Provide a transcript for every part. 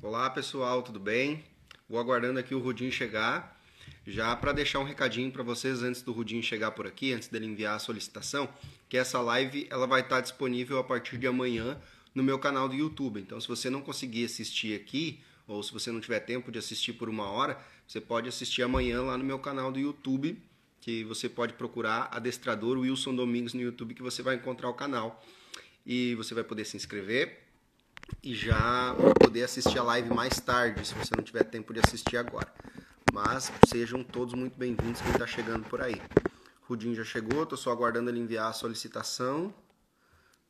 Olá pessoal, tudo bem? Vou aguardando aqui o Rudinho chegar. Já para deixar um recadinho para vocês antes do Rudinho chegar por aqui, antes dele enviar a solicitação, que essa live ela vai estar disponível a partir de amanhã no meu canal do YouTube. Então, se você não conseguir assistir aqui, ou se você não tiver tempo de assistir por uma hora, você pode assistir amanhã lá no meu canal do YouTube, que você pode procurar Adestrador Wilson Domingos no YouTube, que você vai encontrar o canal. E você vai poder se inscrever e já poder assistir a live mais tarde, se você não tiver tempo de assistir agora. Mas sejam todos muito bem-vindos quem está chegando por aí. Rudinho já chegou, estou só aguardando ele enviar a solicitação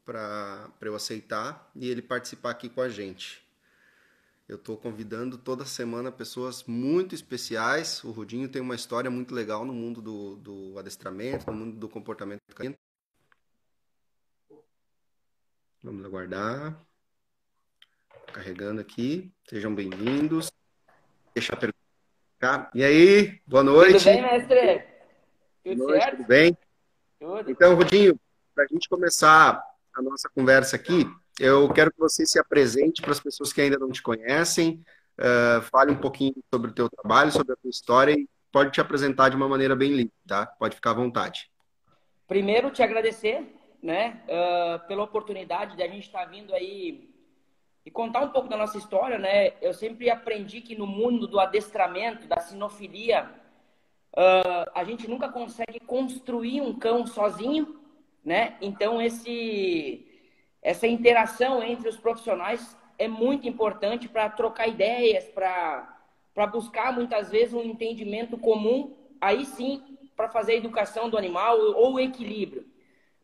para eu aceitar e ele participar aqui com a gente. Eu estou convidando toda semana pessoas muito especiais. O Rudinho tem uma história muito legal no mundo do, do adestramento, no mundo do comportamento. Vamos aguardar. Carregando aqui. Sejam bem-vindos. Deixa a pergunta. E aí, boa noite. Tudo bem, mestre? Tudo boa noite, certo? Tudo bem? Tudo. Então, Rudinho, para a gente começar a nossa conversa aqui, eu quero que você se apresente para as pessoas que ainda não te conhecem, uh, fale um pouquinho sobre o teu trabalho, sobre a tua história e pode te apresentar de uma maneira bem livre, tá? Pode ficar à vontade. Primeiro, te agradecer, né, uh, pela oportunidade de a gente estar tá vindo aí e contar um pouco da nossa história, né? Eu sempre aprendi que no mundo do adestramento, da sinofilia, uh, a gente nunca consegue construir um cão sozinho, né? Então esse essa interação entre os profissionais é muito importante para trocar ideias, para para buscar muitas vezes um entendimento comum, aí sim para fazer a educação do animal ou o equilíbrio.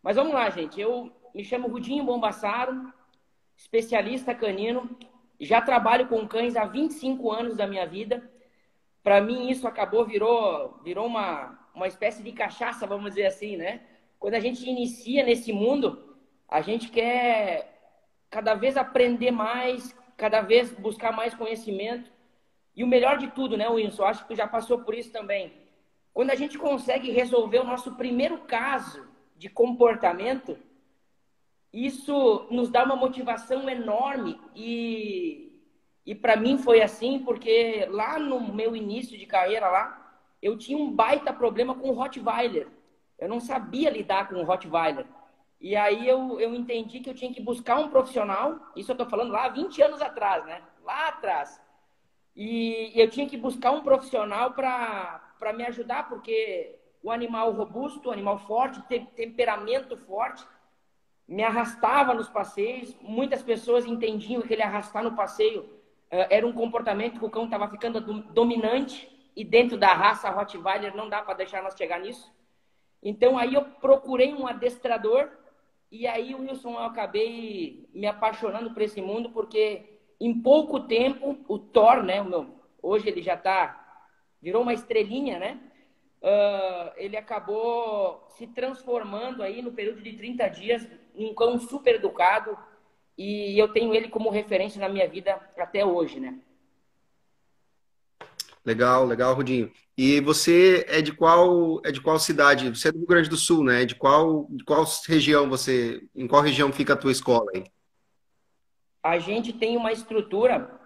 Mas vamos lá, gente. Eu me chamo Rudinho Bombassaro, especialista canino. Já trabalho com cães há 25 anos da minha vida. Para mim, isso acabou, virou, virou uma, uma espécie de cachaça, vamos dizer assim, né? Quando a gente inicia nesse mundo, a gente quer cada vez aprender mais, cada vez buscar mais conhecimento. E o melhor de tudo, né, Wilson? Acho que tu já passou por isso também. Quando a gente consegue resolver o nosso primeiro caso de comportamento, isso nos dá uma motivação enorme e, e para mim foi assim porque lá no meu início de carreira lá, eu tinha um baita problema com o Rottweiler. Eu não sabia lidar com o Rottweiler. E aí eu, eu entendi que eu tinha que buscar um profissional, isso eu estou falando lá 20 anos atrás, né? Lá atrás. E eu tinha que buscar um profissional para me ajudar, porque o animal robusto, o animal forte, tem temperamento forte, me arrastava nos passeios. Muitas pessoas entendiam que ele arrastar no passeio uh, era um comportamento que o cão estava ficando dominante e dentro da raça Rottweiler não dá para deixar nós chegar nisso. Então aí eu procurei um adestrador e aí Wilson eu acabei me apaixonando por esse mundo porque em pouco tempo o Thor, né, o meu, hoje ele já tá virou uma estrelinha, né? Uh, ele acabou se transformando aí no período de 30 dias um cão super educado e eu tenho ele como referência na minha vida até hoje, né? Legal, legal, Rudinho. E você é de qual é de qual cidade? Você é do Rio Grande do Sul, né? De qual de qual região você? Em qual região fica a tua escola aí? A gente tem uma estrutura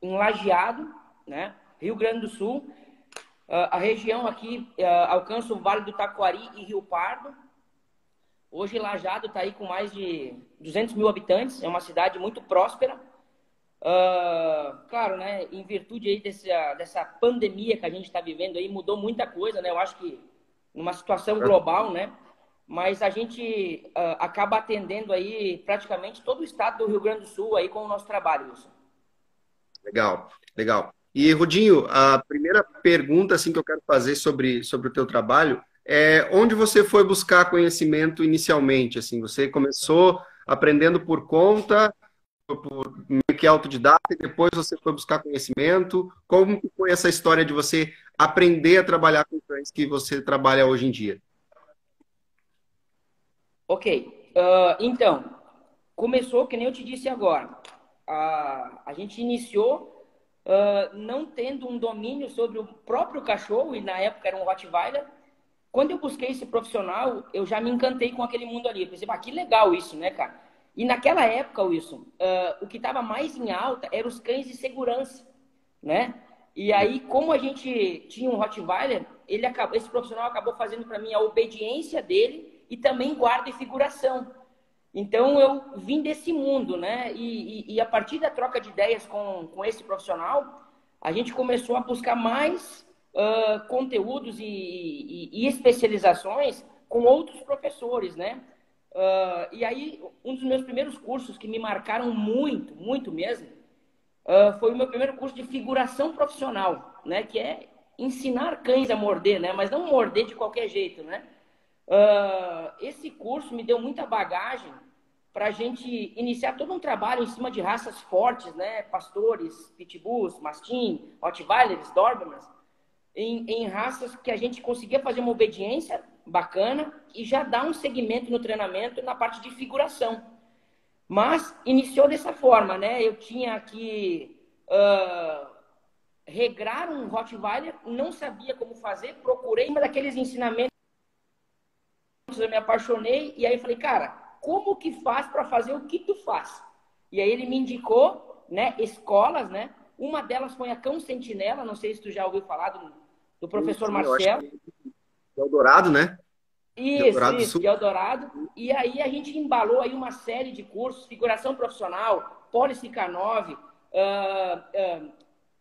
em Lajeado, né? Rio Grande do Sul. Uh, a região aqui uh, alcança o Vale do Taquari e Rio Pardo. Hoje Lajado está aí com mais de 200 mil habitantes, é uma cidade muito próspera. Uh, claro, né, em virtude aí dessa, dessa pandemia que a gente está vivendo aí, mudou muita coisa, né? Eu acho que numa situação global, né? Mas a gente uh, acaba atendendo aí praticamente todo o estado do Rio Grande do Sul aí com o nosso trabalho, Wilson. Legal, legal. E, Rudinho, a primeira pergunta assim, que eu quero fazer sobre, sobre o teu trabalho é, onde você foi buscar conhecimento inicialmente? Assim, você começou aprendendo por conta, por meio que autodidata, e depois você foi buscar conhecimento. Como foi essa história de você aprender a trabalhar com cães que você trabalha hoje em dia? Ok, uh, então começou que nem eu te disse agora. Uh, a gente iniciou uh, não tendo um domínio sobre o próprio cachorro e na época era um Rottweiler quando eu busquei esse profissional, eu já me encantei com aquele mundo ali. Eu pensei, ah, que legal isso, né, cara? E naquela época, Wilson, uh, o que estava mais em alta eram os cães de segurança, né? E aí, como a gente tinha um Rottweiler, ele acabou, esse profissional acabou fazendo para mim a obediência dele e também guarda e figuração. Então, eu vim desse mundo, né? E, e, e, a partir da troca de ideias com, com esse profissional, a gente começou a buscar mais uh, conteúdos e, e, especializações com outros professores, né? Uh, e aí, um dos meus primeiros cursos que me marcaram muito, muito mesmo, uh, foi o meu primeiro curso de figuração profissional, né? Que é ensinar cães a morder, né? Mas não morder de qualquer jeito, né? Esse curso me deu muita bagagem para a gente iniciar todo um trabalho em cima de raças fortes, né? Pastores, pitbulls, mastim, rottweilers, dobermans, em, em raças que a gente conseguia fazer uma obediência bacana e já dar um segmento no treinamento na parte de figuração. Mas iniciou dessa forma, né? Eu tinha que uh, regrar um Rottweiler, não sabia como fazer, procurei uma daqueles ensinamentos, eu me apaixonei e aí falei, cara, como que faz para fazer o que tu faz? E aí ele me indicou, né, escolas, né? Uma delas foi a Cão Sentinela, não sei se tu já ouviu falar do, do professor Marcelo. É o Dourado, né? Isso, Eldorado isso, de Eldorado. E aí a gente embalou aí uma série de cursos, figuração profissional, Policy K9, uh, uh,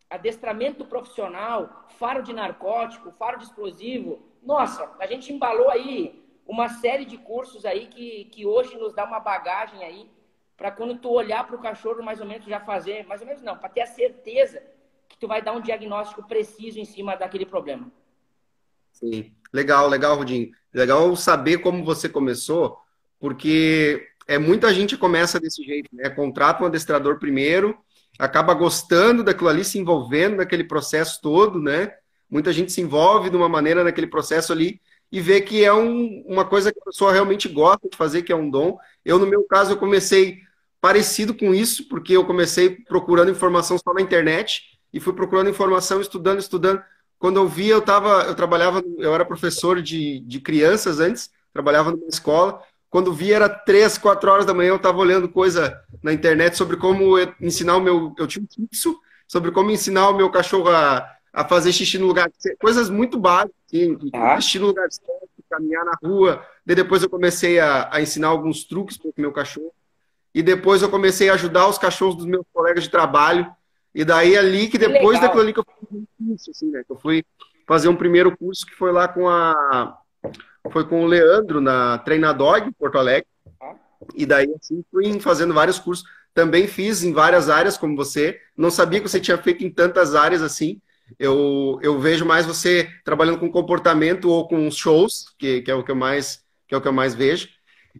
adestramento profissional, faro de narcótico, faro de explosivo. Nossa, a gente embalou aí uma série de cursos aí que, que hoje nos dá uma bagagem aí para quando tu olhar para o cachorro mais ou menos já fazer, mais ou menos não, para ter a certeza que tu vai dar um diagnóstico preciso em cima daquele problema. Sim, legal, legal, Rudinho. Legal saber como você começou, porque é muita gente começa desse jeito, né? Contrata um adestrador primeiro, acaba gostando daquilo ali, se envolvendo naquele processo todo, né? Muita gente se envolve de uma maneira naquele processo ali e vê que é um, uma coisa que a pessoa realmente gosta de fazer, que é um dom. Eu, no meu caso, eu comecei parecido com isso, porque eu comecei procurando informação só na internet e fui procurando informação, estudando, estudando. Quando eu vi, eu tava, eu trabalhava, eu era professor de, de crianças antes, trabalhava numa escola. Quando vi, era três, quatro horas da manhã, eu estava olhando coisa na internet sobre como ensinar o meu. Eu tinha um fixo sobre como ensinar o meu cachorro a, a fazer xixi no lugar Coisas muito básicas, assim, ah. xixi no lugar certo, caminhar na rua. Daí depois eu comecei a, a ensinar alguns truques para o meu cachorro. E depois eu comecei a ajudar os cachorros dos meus colegas de trabalho e daí ali que depois daquilo ali que eu fui curso, assim, né? Eu fui fazer um primeiro curso que foi lá com a foi com o Leandro na Treinadog, Porto Alegre. E daí assim fui fazendo vários cursos. Também fiz em várias áreas como você. Não sabia que você tinha feito em tantas áreas assim. Eu, eu vejo mais você trabalhando com comportamento ou com shows, que, que é o que eu mais que é o que eu mais vejo.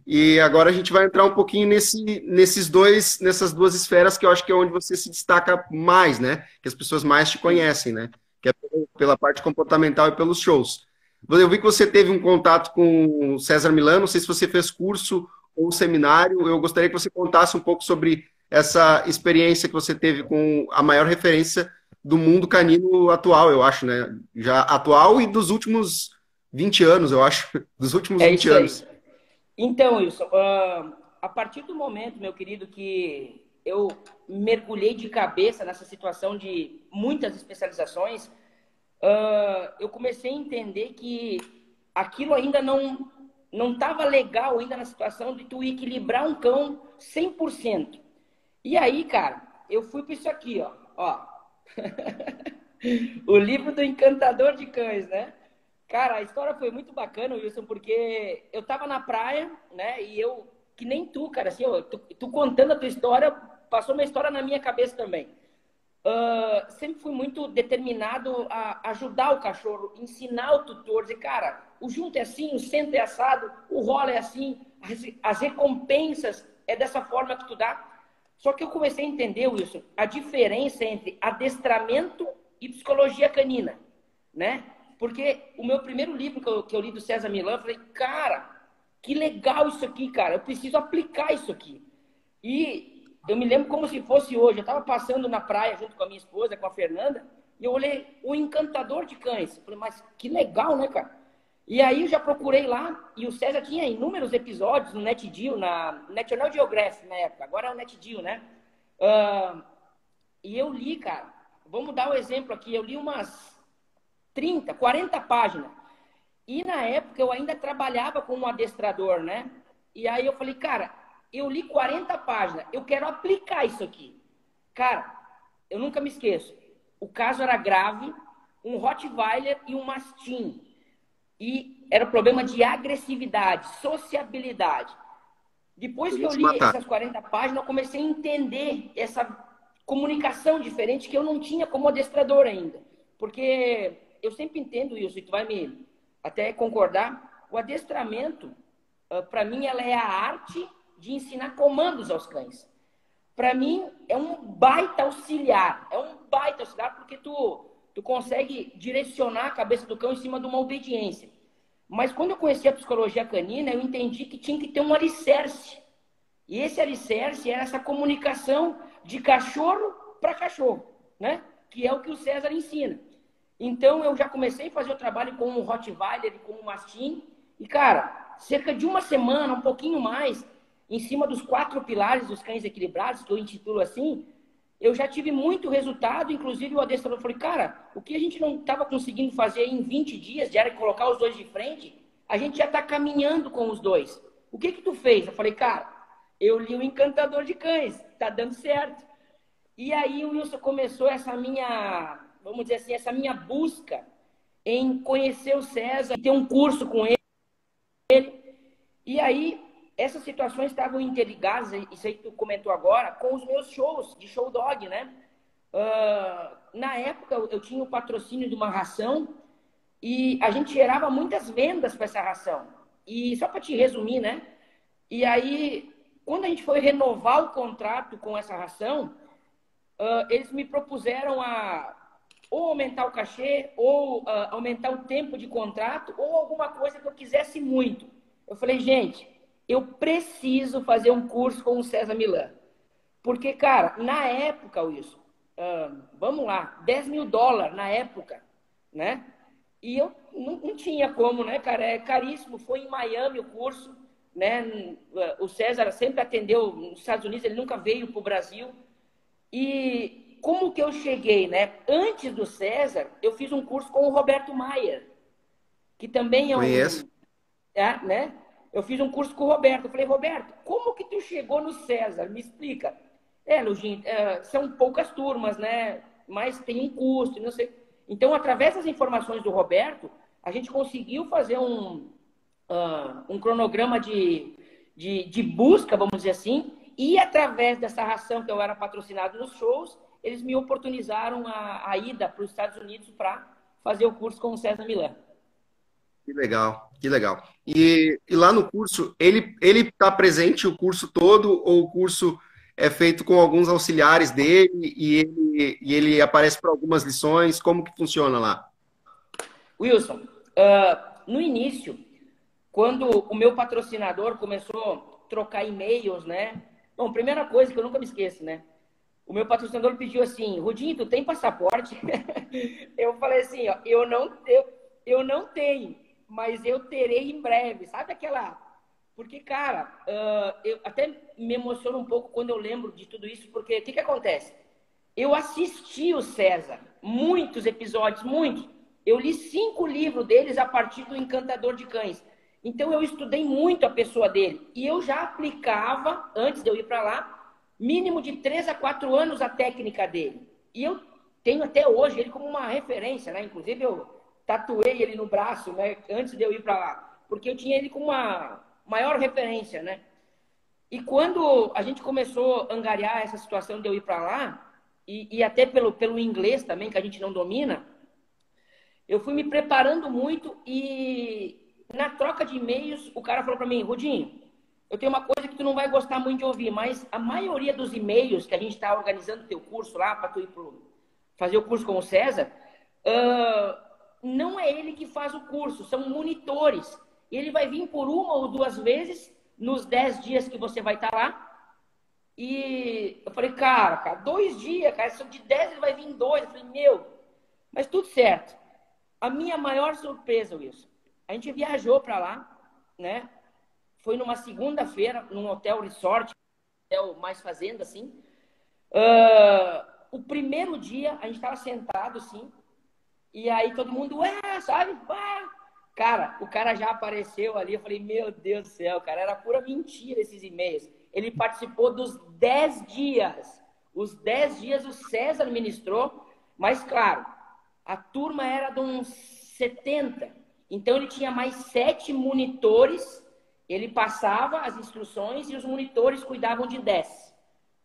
E agora a gente vai entrar um pouquinho nesse, nesses dois, nessas duas esferas que eu acho que é onde você se destaca mais, né? Que as pessoas mais te conhecem, né? Que é pela parte comportamental e pelos shows. Eu vi que você teve um contato com o César Milano, não sei se você fez curso ou seminário. Eu gostaria que você contasse um pouco sobre essa experiência que você teve com a maior referência do mundo canino atual, eu acho, né? Já atual e dos últimos 20 anos, eu acho. Dos últimos é 20 anos. Então, Wilson, uh, a partir do momento, meu querido, que eu mergulhei de cabeça nessa situação de muitas especializações, uh, eu comecei a entender que aquilo ainda não não estava legal ainda na situação de tu equilibrar um cão 100%. E aí, cara, eu fui para isso aqui, ó. ó. o livro do encantador de cães, né? Cara, a história foi muito bacana, Wilson, porque eu tava na praia, né? E eu, que nem tu, cara, assim, ó, tu, tu contando a tua história, passou uma história na minha cabeça também. Uh, sempre fui muito determinado a ajudar o cachorro, ensinar o tutor, dizer, cara, o junto é assim, o centro é assado, o rolo é assim, as, as recompensas é dessa forma que tu dá. Só que eu comecei a entender, Wilson, a diferença entre adestramento e psicologia canina, né? Porque o meu primeiro livro que eu, que eu li do César Milan, eu falei, cara, que legal isso aqui, cara. Eu preciso aplicar isso aqui. E eu me lembro como se fosse hoje. Eu estava passando na praia junto com a minha esposa, com a Fernanda, e eu olhei o encantador de cães. Eu falei, mas que legal, né, cara? E aí eu já procurei lá, e o César tinha inúmeros episódios no NetGeo, na National Geographic na época, agora é o NetGeo, né? Uh, e eu li, cara, vamos dar um exemplo aqui, eu li umas 30, 40 páginas. E na época eu ainda trabalhava como adestrador, né? E aí eu falei, cara, eu li 40 páginas, eu quero aplicar isso aqui. Cara, eu nunca me esqueço. O caso era grave, um Rottweiler e um Mastim. E era problema de agressividade, sociabilidade. Depois que eu li essas 40 páginas, eu comecei a entender essa comunicação diferente que eu não tinha como adestrador ainda. Porque eu sempre entendo isso, e tu vai me até concordar, o adestramento, ah, para mim, ela é a arte de ensinar comandos aos cães. Para mim, é um baita auxiliar. É um baita auxiliar porque tu, tu consegue direcionar a cabeça do cão em cima de uma obediência. Mas quando eu conheci a psicologia canina, eu entendi que tinha que ter um alicerce. E esse alicerce era essa comunicação de cachorro para cachorro, né? Que é o que o César ensina. Então eu já comecei a fazer o trabalho com o Rottweiler e com o Mastim. E, cara, cerca de uma semana, um pouquinho mais, em cima dos quatro pilares dos cães equilibrados, que eu intitulo assim, eu já tive muito resultado, inclusive o adestrador falou, cara, o que a gente não estava conseguindo fazer em 20 dias, de era colocar os dois de frente, a gente já está caminhando com os dois. O que que tu fez? Eu falei, cara, eu li o Encantador de Cães, tá dando certo. E aí o Wilson começou essa minha, vamos dizer assim, essa minha busca em conhecer o César, ter um curso com ele. E aí essas situações estavam interligadas, isso aí que tu comentou agora, com os meus shows de show dog, né? Uh, na época eu tinha o patrocínio de uma ração e a gente gerava muitas vendas para essa ração. E só para te resumir, né? E aí, quando a gente foi renovar o contrato com essa ração, uh, eles me propuseram a ou aumentar o cachê, ou uh, aumentar o tempo de contrato, ou alguma coisa que eu quisesse muito. Eu falei, gente, eu preciso fazer um curso com o César Milan. Porque, cara, na época, Wilson, uh, vamos lá, 10 mil dólares na época, né? E eu não, não, tinha como, né, cara? É caríssimo. Foi em Miami o curso, né? O César sempre atendeu nos Estados Unidos, ele nunca veio para o Brasil. E como que eu cheguei, né? Antes do César, eu fiz um curso com o Roberto Maier, que também é um. Conheço. É, né? Eu fiz um curso com o Roberto. Eu falei, Roberto, como que tu chegou no César? Me explica. É, Lugin, é, são poucas turmas, né? Mas tem um custo, não sei. Então, através das informações do Roberto, a gente conseguiu fazer um, uh, um cronograma de, de, de, busca, vamos dizer assim, e através dessa ração que eu era patrocinado nos shows, eles me oportunizaram a, a ida para os Estados Unidos para fazer o curso com o César Milan. Que legal, que legal. E, e lá no curso, ele ele está presente o curso todo ou o curso é feito com alguns auxiliares dele e ele, e ele aparece para algumas lições? Como que funciona lá? Wilson, uh, no início, quando o meu patrocinador começou a trocar e-mails, né? Bom, primeira coisa que eu nunca me esqueço, né? O meu patrocinador pediu assim, Rudinho, tu tem passaporte? eu falei assim, ó, eu não, eu, eu não tenho mas eu terei em breve. Sabe aquela. Porque, cara, uh, eu até me emociono um pouco quando eu lembro de tudo isso, porque o que, que acontece? Eu assisti o César, muitos episódios, muitos. Eu li cinco livros deles a partir do Encantador de Cães. Então eu estudei muito a pessoa dele. E eu já aplicava, antes de eu ir para lá, mínimo de três a quatro anos a técnica dele. E eu tenho até hoje ele como uma referência, né? Inclusive eu tatuei ele no braço, né? Antes de eu ir para lá, porque eu tinha ele como uma maior referência, né? E quando a gente começou a angariar essa situação de eu ir para lá, e, e, até pelo, pelo inglês também, que a gente não domina, eu fui me preparando muito e na troca de e-mails, o cara falou para mim, Rudinho, eu tenho uma coisa que tu não vai gostar muito de ouvir, mas a maioria dos e-mails que a gente está organizando o teu curso lá, para tu ir pro, fazer o curso com o César, uh, não é ele que faz o curso, são monitores. Ele vai vir por uma ou duas vezes nos dez dias que você vai estar lá. E eu falei, cara, cara, dois dias, cara, se de dez ele vai vir dois. Eu falei, meu, mas tudo certo. A minha maior surpresa, Wilson, a gente viajou para lá, né? Foi numa segunda-feira, num hotel resort, hotel mais fazenda, assim. Uh, o primeiro dia, a gente estava sentado, assim, e aí todo mundo, ué, sabe? Cara, o cara já apareceu ali, eu falei, meu Deus do céu, cara, era pura mentira esses e-mails. Ele participou dos 10 dias. Os 10 dias o César ministrou, mas claro, a turma era de uns 70. Então ele tinha mais sete monitores, ele passava as instruções e os monitores cuidavam de 10.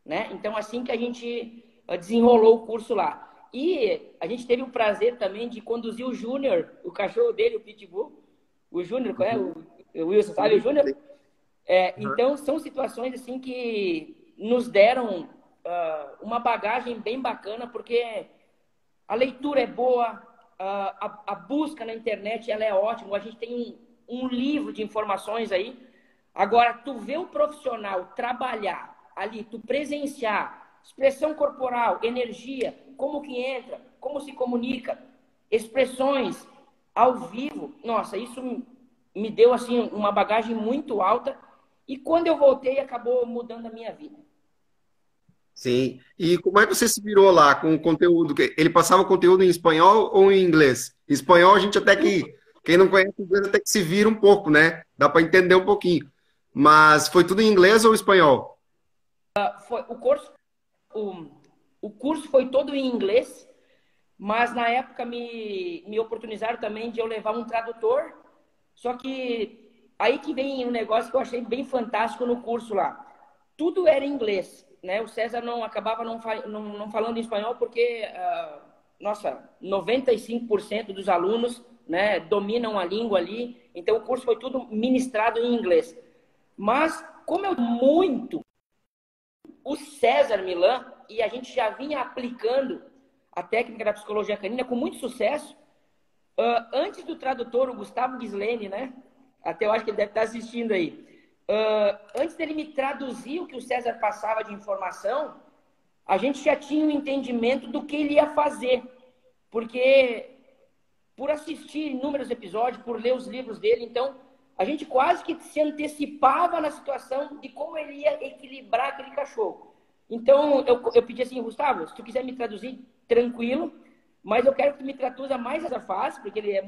Né? Então, assim que a gente eh, desenrolou o curso lá. E a gente teve o prazer também de conduzir o Júnior, o cachorro dele, o Pitbull. O Júnior, qual é? O, o Wilson, sabe o Júnior? É, então, são situações assim que nos deram uh, uma bagagem bem bacana, porque a leitura é boa, uh, a, a, busca na internet ela é ótima. A gente tem um, um livro de informações aí. Agora, tu vê o profissional trabalhar ali, tu presenciar expressão corporal, energia, como que entra, como se comunica, expressões ao vivo. Nossa, isso me deu assim uma bagagem muito alta e quando eu voltei acabou mudando a minha vida. Sim. E como é que você se virou lá com o conteúdo? Ele passava o conteúdo em espanhol ou em inglês? Em espanhol a gente até que quem não conhece inglês até que se vira um pouco, né? Dá para entender um pouquinho. Mas foi tudo em inglês ou espanhol? Uh, foi o curso o, o curso foi todo em inglês, mas na época me, me oportunizaram também de eu levar um tradutor. Só que aí que vem um negócio que eu achei bem fantástico no curso lá. Tudo era em inglês, né? O César não acabava não, não, não falando em espanhol porque, uh, nossa, 95% dos alunos né, dominam a língua ali. Então o curso foi tudo ministrado em inglês. Mas como eu muito o César Milan, e a gente já vinha aplicando a técnica da psicologia canina com muito sucesso. Uh, antes do tradutor, o Gustavo Gislene, né? Até eu acho que ele deve estar assistindo aí. Uh, antes dele me traduzir o que o César passava de informação, a gente já tinha um entendimento do que ele ia fazer. Porque por assistir inúmeros episódios, por ler os livros dele, então a gente quase que se antecipava na situação de como ele ia equilibrar aquele cachorro. Então, eu, eu pedi assim, Gustavo, se tu quiser me traduzir, tranquilo, mas eu quero que tu me traduza mais essa fase, porque ele é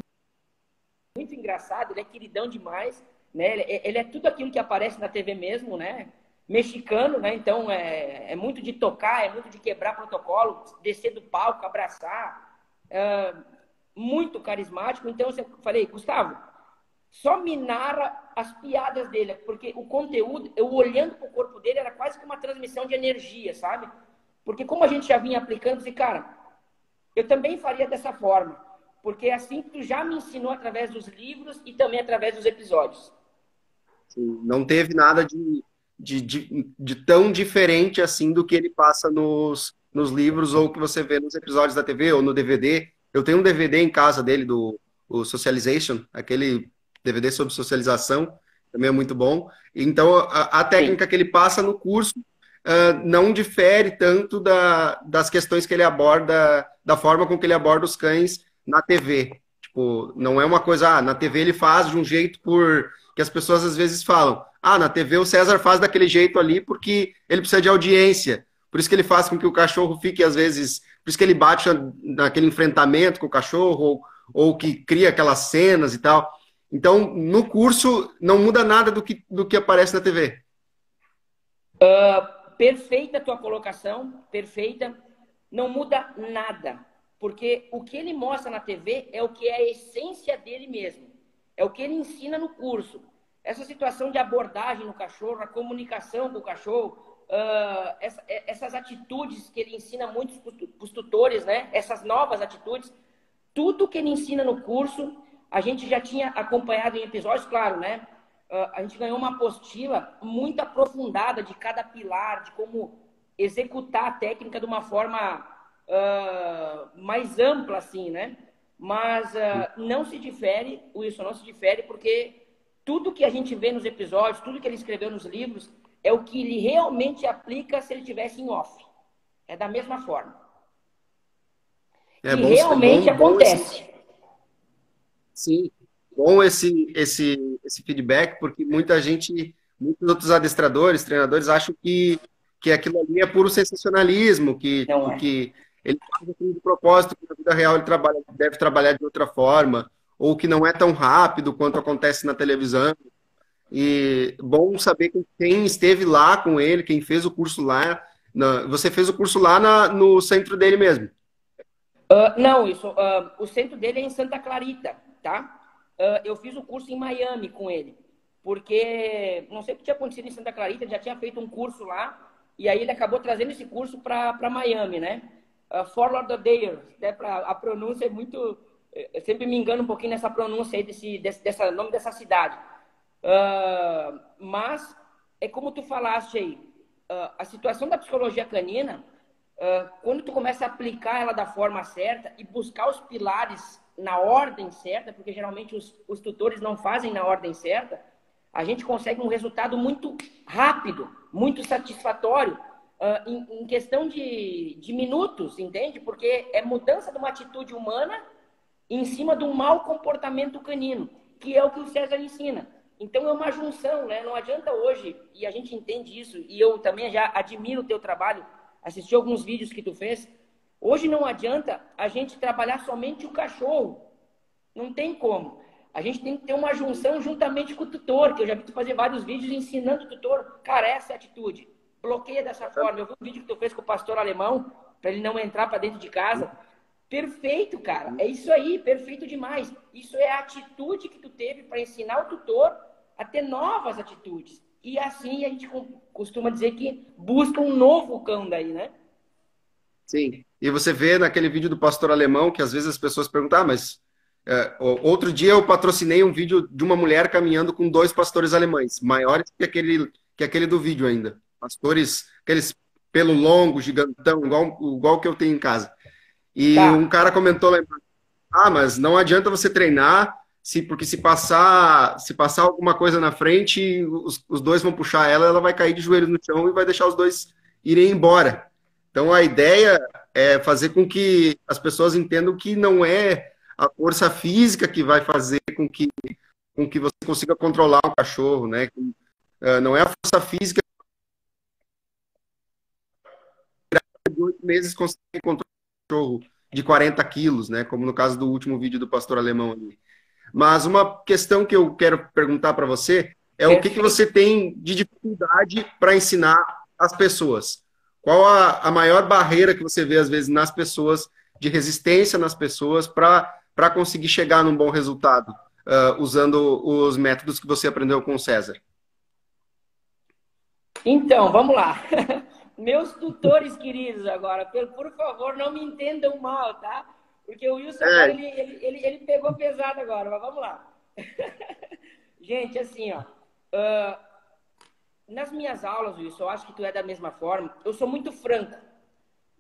muito engraçado, ele é queridão demais, né? Ele, é, ele é tudo aquilo que aparece na TV mesmo, né? Mexicano, né? Então, é, é muito de tocar, é muito de quebrar protocolo, descer do palco, abraçar. É, muito carismático. Então, eu falei, Gustavo, só me narra as piadas dele, porque o conteúdo, eu olhando para o corpo dele, era quase que uma transmissão de energia, sabe? Porque como a gente já vinha aplicando, e cara, eu também faria dessa forma, porque é assim que tu já me ensinou através dos livros e também através dos episódios. Sim, não teve nada de, de, de, de, tão diferente assim do que ele passa nos, nos livros ou que você vê nos episódios da TV ou no DVD. Eu tenho um DVD em casa dele, do Socialization, aquele DVD sobre socialização, também é muito bom. Então, a, a técnica Sim. que ele passa no curso uh, não difere tanto da, das questões que ele aborda, da forma com que ele aborda os cães na TV. Tipo, não é uma coisa, ah, na TV ele faz de um jeito por que as pessoas às vezes falam, ah, na TV o César faz daquele jeito ali porque ele precisa de audiência. Por isso que ele faz com que o cachorro fique, às vezes, por isso que ele bate naquele enfrentamento com o cachorro, ou, ou que cria aquelas cenas e tal. Então, no curso, não muda nada do que, do que aparece na TV. Uh, ah, perfeita a tua colocação, perfeita. Não muda nada. Porque o que ele mostra na TV é o que é a essência dele mesmo. É o que ele ensina no curso. Essa situação de abordagem no cachorro, a comunicação com o cachorro, essa, essas atitudes que ele ensina muitos para os tutores, né? essas novas atitudes, tudo que ele ensina no curso a gente já tinha acompanhado em episódios, claro, né? Uh, a gente ganhou uma apostila muito aprofundada de cada pilar, de como executar a técnica de uma forma uh, mais ampla, assim, né? Mas uh, não se difere, Wilson não se difere, porque tudo que a gente vê nos episódios, tudo que ele escreveu nos livros, é o que ele realmente aplica se ele tivesse em off. É da mesma forma. É e bom, realmente bom, acontece. Sim. bom esse, esse, esse feedback, porque muita gente, muitos outros adestradores, treinadores, acham que, que aquilo ali é puro sensacionalismo, que, é. que ele faz aquilo de propósito, que na vida real ele trabalha, deve trabalhar de outra forma, ou que não é tão rápido quanto acontece na televisão. E bom saber quem esteve lá com ele, quem fez o curso lá. Na, você fez o curso lá na, no centro dele mesmo? Uh, não, isso. Uh, o centro dele é em Santa Clarita, tá? Uh, eu fiz o curso em Miami com ele, porque não sei o que tinha acontecido em Santa Clarita, ele já tinha feito um curso lá, e aí ele acabou trazendo esse curso para Miami, né? Uh, Fort Lauderdale, até pra, a pronúncia é muito... Eu sempre me engano um pouquinho nessa pronúncia aí desse, desse dessa, nome dessa cidade. Uh, mas, é como tu falaste aí, uh, a situação da psicologia canina, uh, quando tu começa a aplicar ela da forma certa e buscar os pilares na ordem certa, porque geralmente os, os tutores não fazem na ordem certa, a gente consegue um resultado muito rápido, muito satisfatório, uh, em, em, questão de, de minutos, entende? Porque é mudança de uma atitude humana em cima de um mau comportamento canino, que é o que o César ensina. Então é uma junção, né? Não adianta hoje, e a gente entende isso, e eu também já admiro o teu trabalho, assisti alguns vídeos que tu fez, Hoje não adianta a gente trabalhar somente o cachorro. Não tem como. A gente tem que ter uma junção juntamente com o tutor, que eu já vi tu fazer vários vídeos ensinando o tutor. Cara, essa é a atitude. Bloqueia dessa forma. Eu vi um vídeo que tu fez com o pastor alemão, para ele não entrar para dentro de casa. Perfeito, cara. É isso aí, perfeito demais. Isso é a atitude que tu teve para ensinar o tutor a ter novas atitudes. E assim a gente costuma dizer que busca um novo cão daí, né? Sim. E você vê naquele vídeo do pastor alemão que às vezes as pessoas perguntam, ah, mas é, outro dia eu patrocinei um vídeo de uma mulher caminhando com dois pastores alemães, maiores que aquele, que aquele do vídeo ainda. Pastores, aqueles pelo longo, gigantão, igual, igual que eu tenho em casa. E tá. um cara comentou lá ah, mas não adianta você treinar, se, porque se passar, se passar alguma coisa na frente, os, os dois vão puxar ela, ela vai cair de joelhos no chão e vai deixar os dois irem embora. Então a ideia é fazer com que as pessoas entendam que não é a força física que vai fazer com que, com que você consiga controlar um cachorro, né? Uh, não é a força física de oito meses consegue controlar cachorro de 40 quilos, né? Como no caso do último vídeo do pastor alemão ali. Mas uma questão que eu quero perguntar para você é o que, que você tem de dificuldade para ensinar as pessoas. Qual a, a maior barreira que você vê, às vezes, nas pessoas, de resistência nas pessoas, para conseguir chegar num bom resultado, uh, usando os métodos que você aprendeu com o César? Então, vamos lá. Meus tutores queridos agora, por favor, não me entendam mal, tá? Porque o Wilson, é. ele, ele, ele, ele, pegou pesado agora, mas vamos lá. Gente, assim, ó. Uh, nas minhas aulas, Wilson, eu acho que tu é da mesma forma, eu sou muito franco.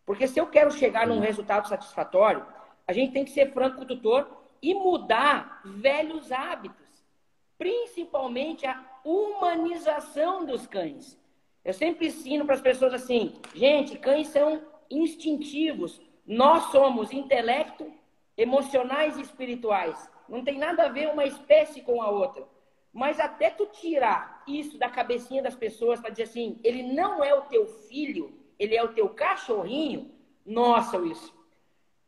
Porque se eu quero chegar num resultado satisfatório, a gente tem que ser franco com o tutor e mudar velhos hábitos. Principalmente a humanização dos cães. Eu sempre ensino para as pessoas assim, gente, cães são instintivos. Nós somos intelecto, emocionais e espirituais. Não tem nada a ver uma espécie com a outra. Mas até tu tirar isso da cabecinha das pessoas para dizer assim, ele não é o teu filho, ele é o teu cachorrinho, nossa, isso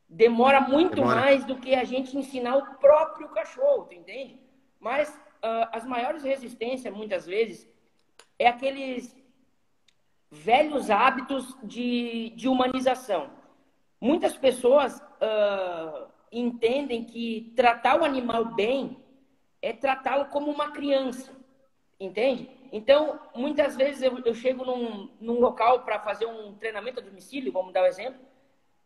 demora muito demora. mais do que a gente ensinar o próprio cachorro, tu entende? Mas uh, as maiores resistências, muitas vezes, é aqueles velhos hábitos de, de humanização. Muitas pessoas uh, entendem que tratar o animal bem é tratá-lo como uma criança, entende? Então, muitas vezes eu, eu chego num, num local para fazer um treinamento a domicílio, vamos dar um exemplo,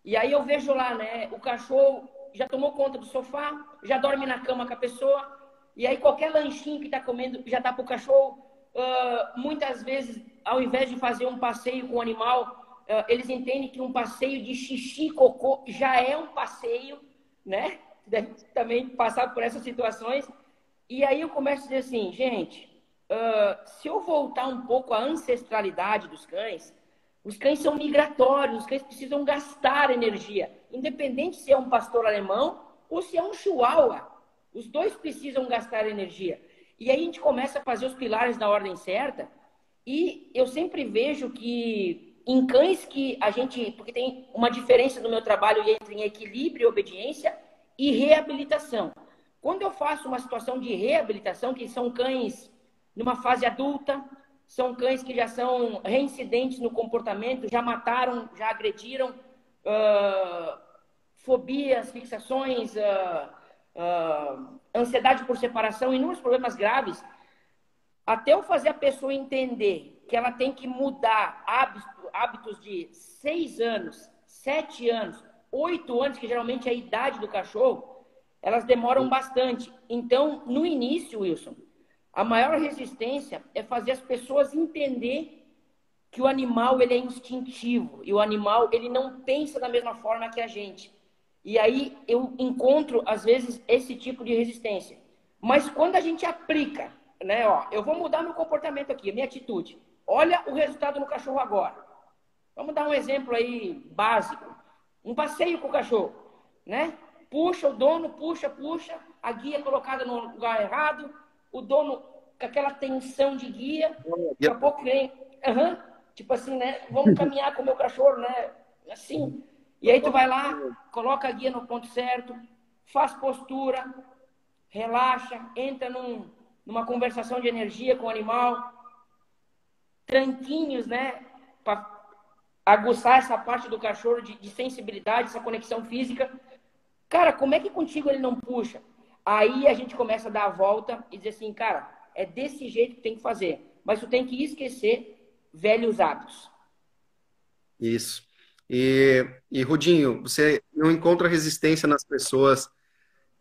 e aí eu vejo lá, né, o cachorro já tomou conta do sofá, já dorme na cama com a pessoa, e aí qualquer lanchinho que está comendo já está para o cachorro. Uh, muitas vezes, ao invés de fazer um passeio com o animal, eles entendem que um passeio de xixi e cocô já é um passeio, né? Deve também passar por essas situações. E aí eu começo a dizer assim, gente, uh, se eu voltar um pouco à ancestralidade dos cães, os cães são migratórios, os cães precisam gastar energia, independente se é um pastor alemão ou se é um chihuahua. Os dois precisam gastar energia. E aí a gente começa a fazer os pilares na ordem certa. E eu sempre vejo que em cães que a gente. Porque tem uma diferença no meu trabalho entre equilíbrio e obediência e reabilitação. Quando eu faço uma situação de reabilitação, que são cães numa fase adulta, são cães que já são reincidentes no comportamento, já mataram, já agrediram, uh, fobias, fixações, uh, uh, ansiedade por separação, inúmeros problemas graves, até eu fazer a pessoa entender que ela tem que mudar hábitos, hábitos de seis anos, sete anos, oito anos, que geralmente é a idade do cachorro, elas demoram bastante. Então, no início, Wilson, a maior resistência é fazer as pessoas entender que o animal ele é instintivo e o animal ele não pensa da mesma forma que a gente. E aí eu encontro às vezes esse tipo de resistência. Mas quando a gente aplica, né, ó, eu vou mudar meu comportamento aqui, minha atitude. Olha o resultado no cachorro agora. Vamos dar um exemplo aí básico. Um passeio com o cachorro, né? Puxa o dono, puxa, puxa, a guia colocada no lugar errado, o dono com aquela tensão de guia, daqui a pouco vem, uhum, tipo assim, né? Vamos caminhar com o meu cachorro, né? Assim. E aí tu vai lá, coloca a guia no ponto certo, faz postura, relaxa, entra num, numa conversação de energia com o animal, tranquinhos, né? Para aguçar essa parte do cachorro de, de sensibilidade, essa conexão física. Cara, como é que contigo ele não puxa? Aí a gente começa a dar a volta e dizer assim, cara, é desse jeito que tem que fazer. Mas tu tem que esquecer velhos hábitos. Isso. E, e Rudinho, você não encontra resistência nas pessoas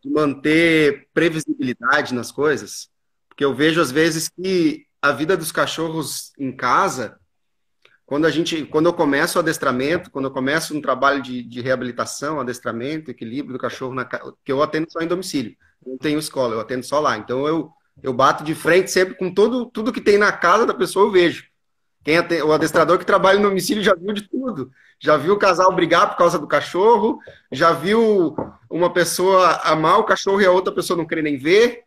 de manter previsibilidade nas coisas? Porque eu vejo às vezes que a vida dos cachorros em casa, quando a gente, quando eu começo o adestramento, quando eu começo um trabalho de, de reabilitação, adestramento, equilíbrio do cachorro, na, que eu atendo só em domicílio não tenho escola, eu atendo só lá. Então eu, eu bato de frente sempre com todo, tudo que tem na casa da pessoa, eu vejo. Quem atende, o adestrador que trabalha no domicílio já viu de tudo. Já viu o casal brigar por causa do cachorro, já viu uma pessoa amar o cachorro e a outra pessoa não querer nem ver.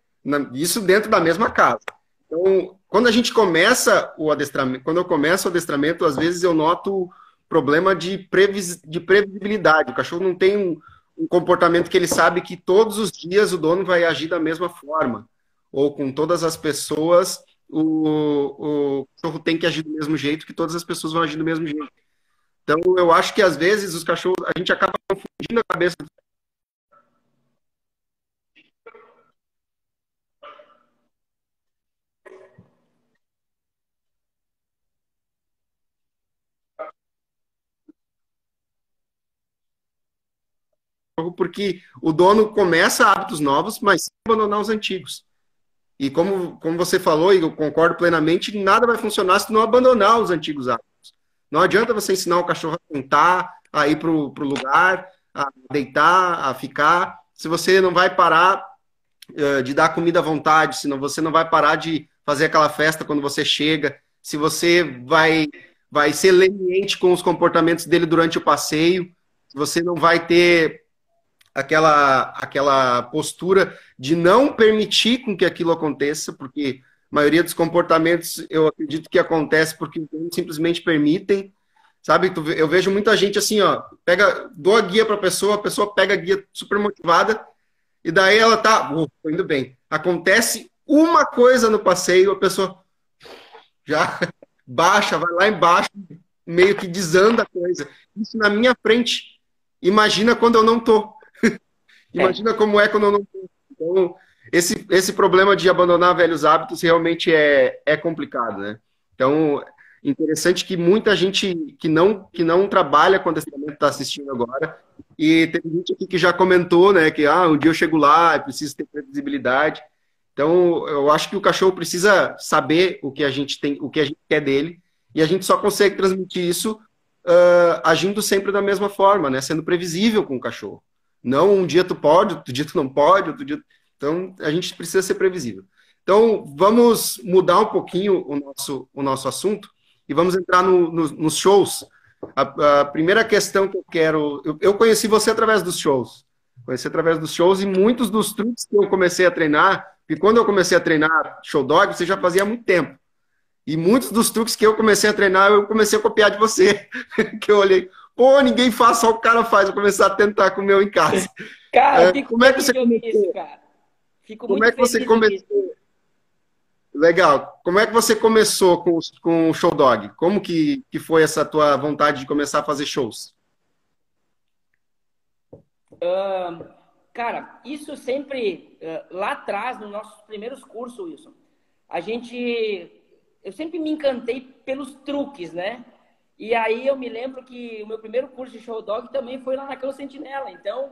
Isso dentro da mesma casa. Então, quando a gente começa o adestramento, quando eu começo o adestramento, às vezes eu noto problema de, previs, de previsibilidade. O cachorro não tem um, um comportamento que ele sabe que todos os dias o dono vai agir da mesma forma, ou com todas as pessoas, o, o cachorro tem que agir do mesmo jeito, que todas as pessoas vão agir do mesmo jeito. Então, eu acho que às vezes os cachorros, a gente acaba confundindo a cabeça porque o dono começa hábitos novos, mas sem abandonar os antigos. E como, como você falou, e eu concordo plenamente, nada vai funcionar se não abandonar os antigos hábitos. Não adianta você ensinar o cachorro a sentar, a ir para o lugar, a deitar, a ficar, se você não vai parar uh, de dar comida à vontade, se você não vai parar de fazer aquela festa quando você chega, se você vai, vai ser leniente com os comportamentos dele durante o passeio, se você não vai ter aquela, aquela postura de não permitir com que aquilo aconteça, porque a maioria dos comportamentos eu acredito que acontece porque simplesmente permitem. Sabe, eu vejo muita gente assim, ó, pega, dou a guia para a pessoa, a pessoa pega a guia super motivada, e daí ela tá, oh, indo bem. Acontece uma coisa no passeio, a pessoa já baixa, vai lá embaixo, meio que desanda a coisa. Isso na minha frente. Imagina quando eu não tô. Imagina como é quando eu não. Então, esse, esse problema de abandonar velhos hábitos realmente é, é complicado, né? Então, interessante que muita gente que não, que não trabalha com adestramento está assistindo agora. E tem gente aqui que já comentou, né, que ah, um dia eu chego lá, preciso ter previsibilidade. Então, eu acho que o cachorro precisa saber o que a gente tem, o que a gente quer dele, e a gente só consegue transmitir isso uh, agindo sempre da mesma forma, né, sendo previsível com o cachorro. Não um dia tu pode, outro dia tu não pode, outro dia. Então a gente precisa ser previsível. Então vamos mudar um pouquinho o nosso, o nosso assunto e vamos entrar no, no, nos shows. A, a, primeira questão que eu quero. Eu, eu, conheci você através dos shows. Conheci através dos shows e muitos dos truques que eu comecei a treinar, porque quando eu comecei a treinar show dog, você já fazia há muito tempo. E muitos dos truques que eu comecei a treinar, eu comecei a copiar de você. que eu olhei, pô, ninguém faz, só o cara faz. Eu comecei a tentar com o meu em casa. Cara, é, como é que você começou? cara. Fico como é que você começou? Legal. Como é que você começou com, com o Show Dog? Como que, que foi essa tua vontade de começar a fazer shows? Uh, cara, isso sempre, uh, lá atrás, nos nossos primeiros cursos, Wilson, a gente, eu sempre me encantei pelos truques, né? E aí eu me lembro que o meu primeiro curso de show dog também foi lá na Cão Sentinela. Então,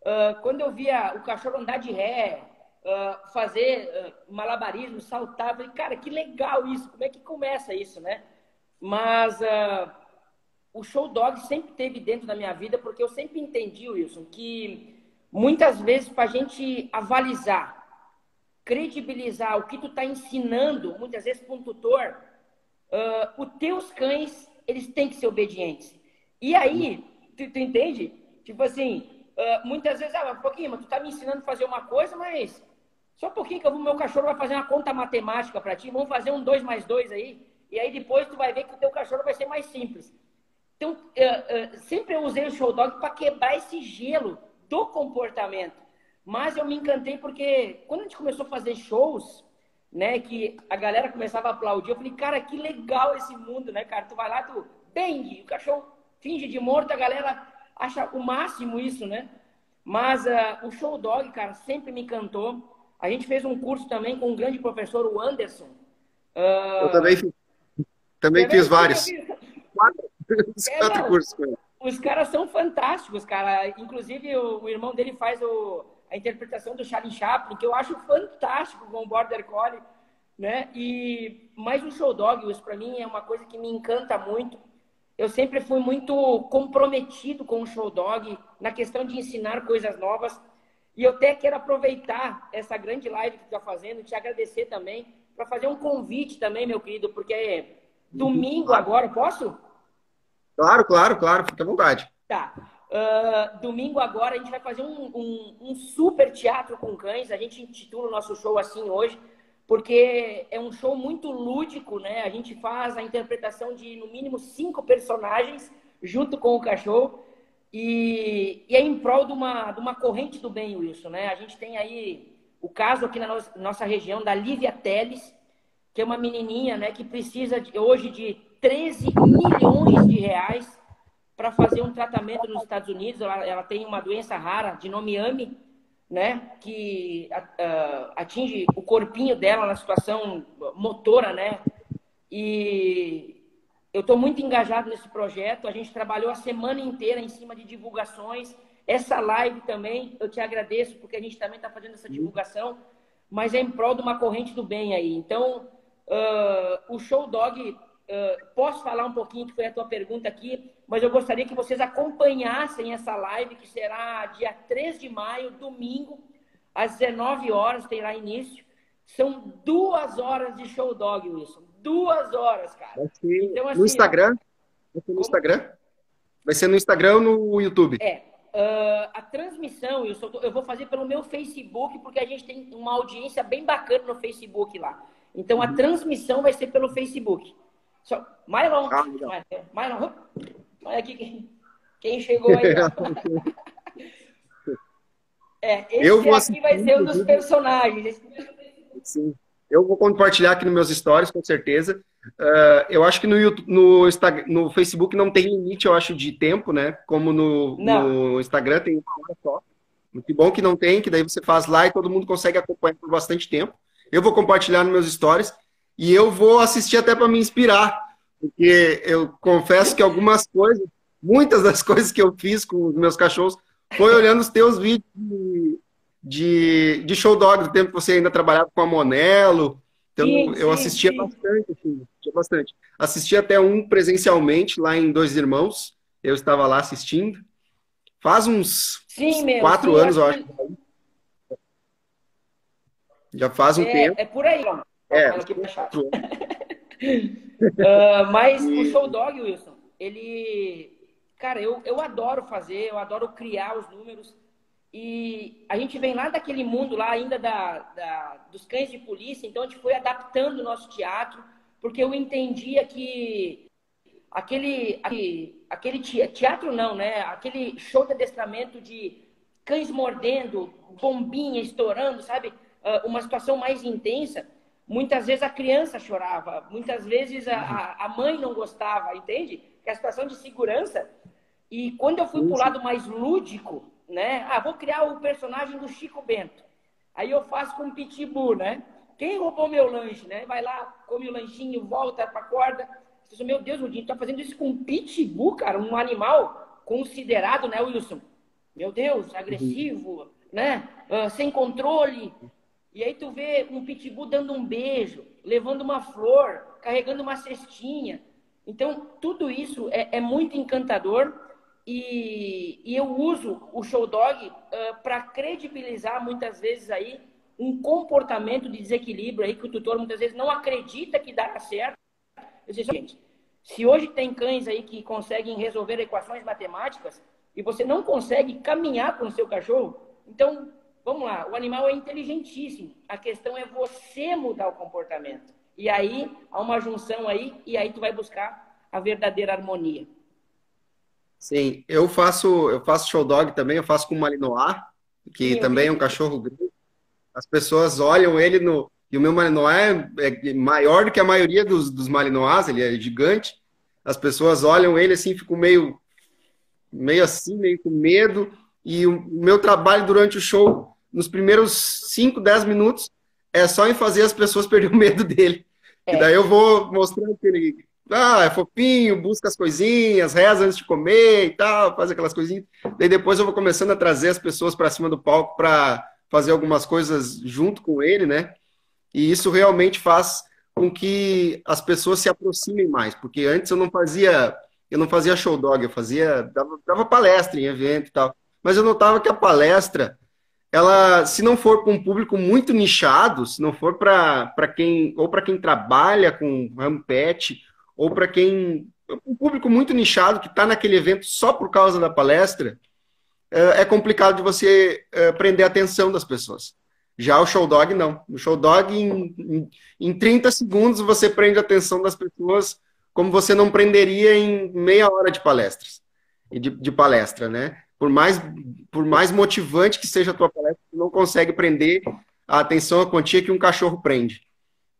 uh, quando eu via o cachorro andar de ré, uh, fazer uh, malabarismo, saltar, falei, cara, que legal isso, como é que começa isso, né? Mas o show dog sempre teve dentro da minha vida, porque eu sempre entendi, Wilson, que muitas vezes para a gente avalizar, credibilizar o que tu está ensinando, muitas vezes para um tutor, uh, os teus cães, eles têm que ser obedientes. E aí, tu, tu entende? Tipo assim, uh, muitas vezes, ah, um pouquinho, mas tu está me ensinando a fazer uma coisa, mas só um pouquinho que o meu cachorro vai fazer uma conta matemática para ti, vamos fazer um 2 mais 2 aí, e aí depois tu vai ver que o teu cachorro vai ser mais simples. Então, uh, uh, sempre eu usei o show dog para quebrar esse gelo do comportamento. Mas eu me encantei porque quando a gente começou a fazer shows, né, que a galera começava a aplaudir, eu falei, cara, que legal esse mundo, né, cara? Tu vai lá, tu, bang, o cachorro finge de morto, a galera acha o máximo isso, né? Mas uh, o show dog, cara, sempre me encantou. A gente fez um curso também com um grande professor, o Anderson. eu também, também fiz vários. Quatro. É, cursos com ele. Os caras são fantásticos, cara. Inclusive, o, o irmão dele faz o, a interpretação do Charlie Chaplin, que eu acho fantástico com o Border Collie, né? E mais um show dog, isso para mim é uma coisa que me encanta muito. Eu sempre fui muito comprometido com o show dog na questão de ensinar coisas novas. E eu até quero aproveitar essa grande live que tu está fazendo, te agradecer também, para fazer um convite também, meu querido, porque é domingo agora, posso? Claro, claro, claro, fica à vontade. Tá. Uh, domingo agora a gente vai fazer um, um, um, super teatro com cães. A gente intitula o nosso show assim hoje, porque é um show muito lúdico, né? A gente faz a interpretação de no mínimo cinco personagens junto com o cachorro. E, e é em prol de uma, de uma corrente do bem, Wilson, né? A gente tem aí o caso aqui na nossa, nossa região da Lívia Teles, que é uma menininha, né, que precisa de, hoje de 13 milhões de reais para fazer um tratamento nos Estados Unidos. Ela, ela, tem uma doença rara de nome AMI, né, que uh, atinge o corpinho dela na situação motora, né? E eu estou muito engajado nesse projeto. A gente trabalhou a semana inteira em cima de divulgações. Essa live também, eu te agradeço, porque a gente também está fazendo essa divulgação, mas é em prol de uma corrente do bem aí. Então, uh, o Show Dog Uh, posso falar um pouquinho, que foi a tua pergunta aqui, mas eu gostaria que vocês acompanhassem essa live, que será dia 3 de maio, domingo, às 19 horas, tem lá início. São duas horas de show dog, Wilson. Duas horas, cara. Então, assim, no Instagram? Vai ser no Instagram? Vai ser no Instagram ou no YouTube? É. Uh, a transmissão, Wilson, eu vou fazer pelo meu Facebook, porque a gente tem uma audiência bem bacana no Facebook lá. Então, a uhum. transmissão vai ser pelo Facebook. So, Mylon, ah, Mylon, olha aqui quem, quem chegou aí. é, esse eu vou aqui vai ser um dos personagens. Sim. Eu vou compartilhar aqui nos meus stories, com certeza. Uh, eu acho que no, YouTube, no, Instagram, no Facebook não tem limite, eu acho, de tempo, né? Como no, no Instagram tem uma hora só. Que bom que não tem, que daí você faz lá e todo mundo consegue acompanhar por bastante tempo. Eu vou compartilhar nos meus stories. E eu vou assistir até para me inspirar, porque eu confesso que algumas coisas, muitas das coisas que eu fiz com os meus cachorros, foi olhando os teus vídeos de, de, de show dog, do tempo que você ainda trabalhava com a Monelo. Então, sim, eu assistia sim. bastante, assim, assistia bastante. Assisti até um presencialmente lá em Dois Irmãos. Eu estava lá assistindo. Faz uns sim, meu, quatro anos, eu acho. Já faz um é, tempo. É por aí, ó. É, aqui uh, mas e... o Show Dog, Wilson, ele. Cara, eu, eu adoro fazer, eu adoro criar os números. E a gente vem lá daquele mundo lá ainda da, da, dos cães de polícia, então a gente foi adaptando o nosso teatro, porque eu entendia que aquele, aquele, aquele teatro não, né? Aquele show de adestramento de cães mordendo, bombinha estourando, sabe? Ah, uma situação mais intensa. Muitas vezes a criança chorava, muitas vezes a, a mãe não gostava, entende? Que é a situação de segurança. E quando eu fui para o lado mais lúdico, né? Ah, vou criar o personagem do Chico Bento. Aí eu faço com o Pitbull, né? Quem roubou meu lanche, né? Vai lá, come o lanchinho, volta para a corda. Você meu Deus, Rudinho, tá fazendo isso com pitbull, cara, um animal considerado, né, Wilson? Meu Deus, agressivo, uhum. né? Uh, sem controle. E aí tu vê um pitbull dando um beijo, levando uma flor, carregando uma cestinha. Então, tudo isso é, é muito encantador e, e, eu uso o show dog uh, para credibilizar muitas vezes aí um comportamento de desequilíbrio aí que o tutor muitas vezes não acredita que dá certo. Eu disse, gente, se hoje tem cães aí que conseguem resolver equações matemáticas e você não consegue caminhar com o seu cachorro, então vamos lá, o animal é inteligentíssimo. A questão é você mudar o comportamento. E aí há uma junção aí e aí tu vai buscar a verdadeira harmonia. Sim, eu faço eu faço show dog também, eu faço com Malinois, que Sim, também é um cachorro grande. As pessoas olham ele no e o meu Malinois é, é maior do que a maioria dos, dos Malinois, ele é gigante. As pessoas olham ele assim, ficam meio, meio assim, meio com medo. E o meu trabalho durante o show, nos primeiros 5, 10 minutos, é só em fazer as pessoas perder o medo dele. É. E daí eu vou mostrando que ele ah, é fofinho, busca as coisinhas, reza antes de comer e tal, faz aquelas coisinhas. Daí depois eu vou começando a trazer as pessoas para cima do palco para fazer algumas coisas junto com ele, né? E isso realmente faz com que as pessoas se aproximem mais, porque antes eu não fazia, eu não fazia show dog, eu fazia dava, dava palestra em evento e tal, mas eu notava que a palestra ela, se não for para um público muito nichado, se não for para quem ou para quem trabalha com rampete ou para quem um público muito nichado que está naquele evento só por causa da palestra, é, é complicado de você é, prender a atenção das pessoas. Já o show dog, não. O show dog, em, em, em 30 segundos, você prende a atenção das pessoas como você não prenderia em meia hora de palestras. De, de palestra, né? Por mais, por mais motivante que seja a tua palestra, você não consegue prender a atenção, a quantia que um cachorro prende.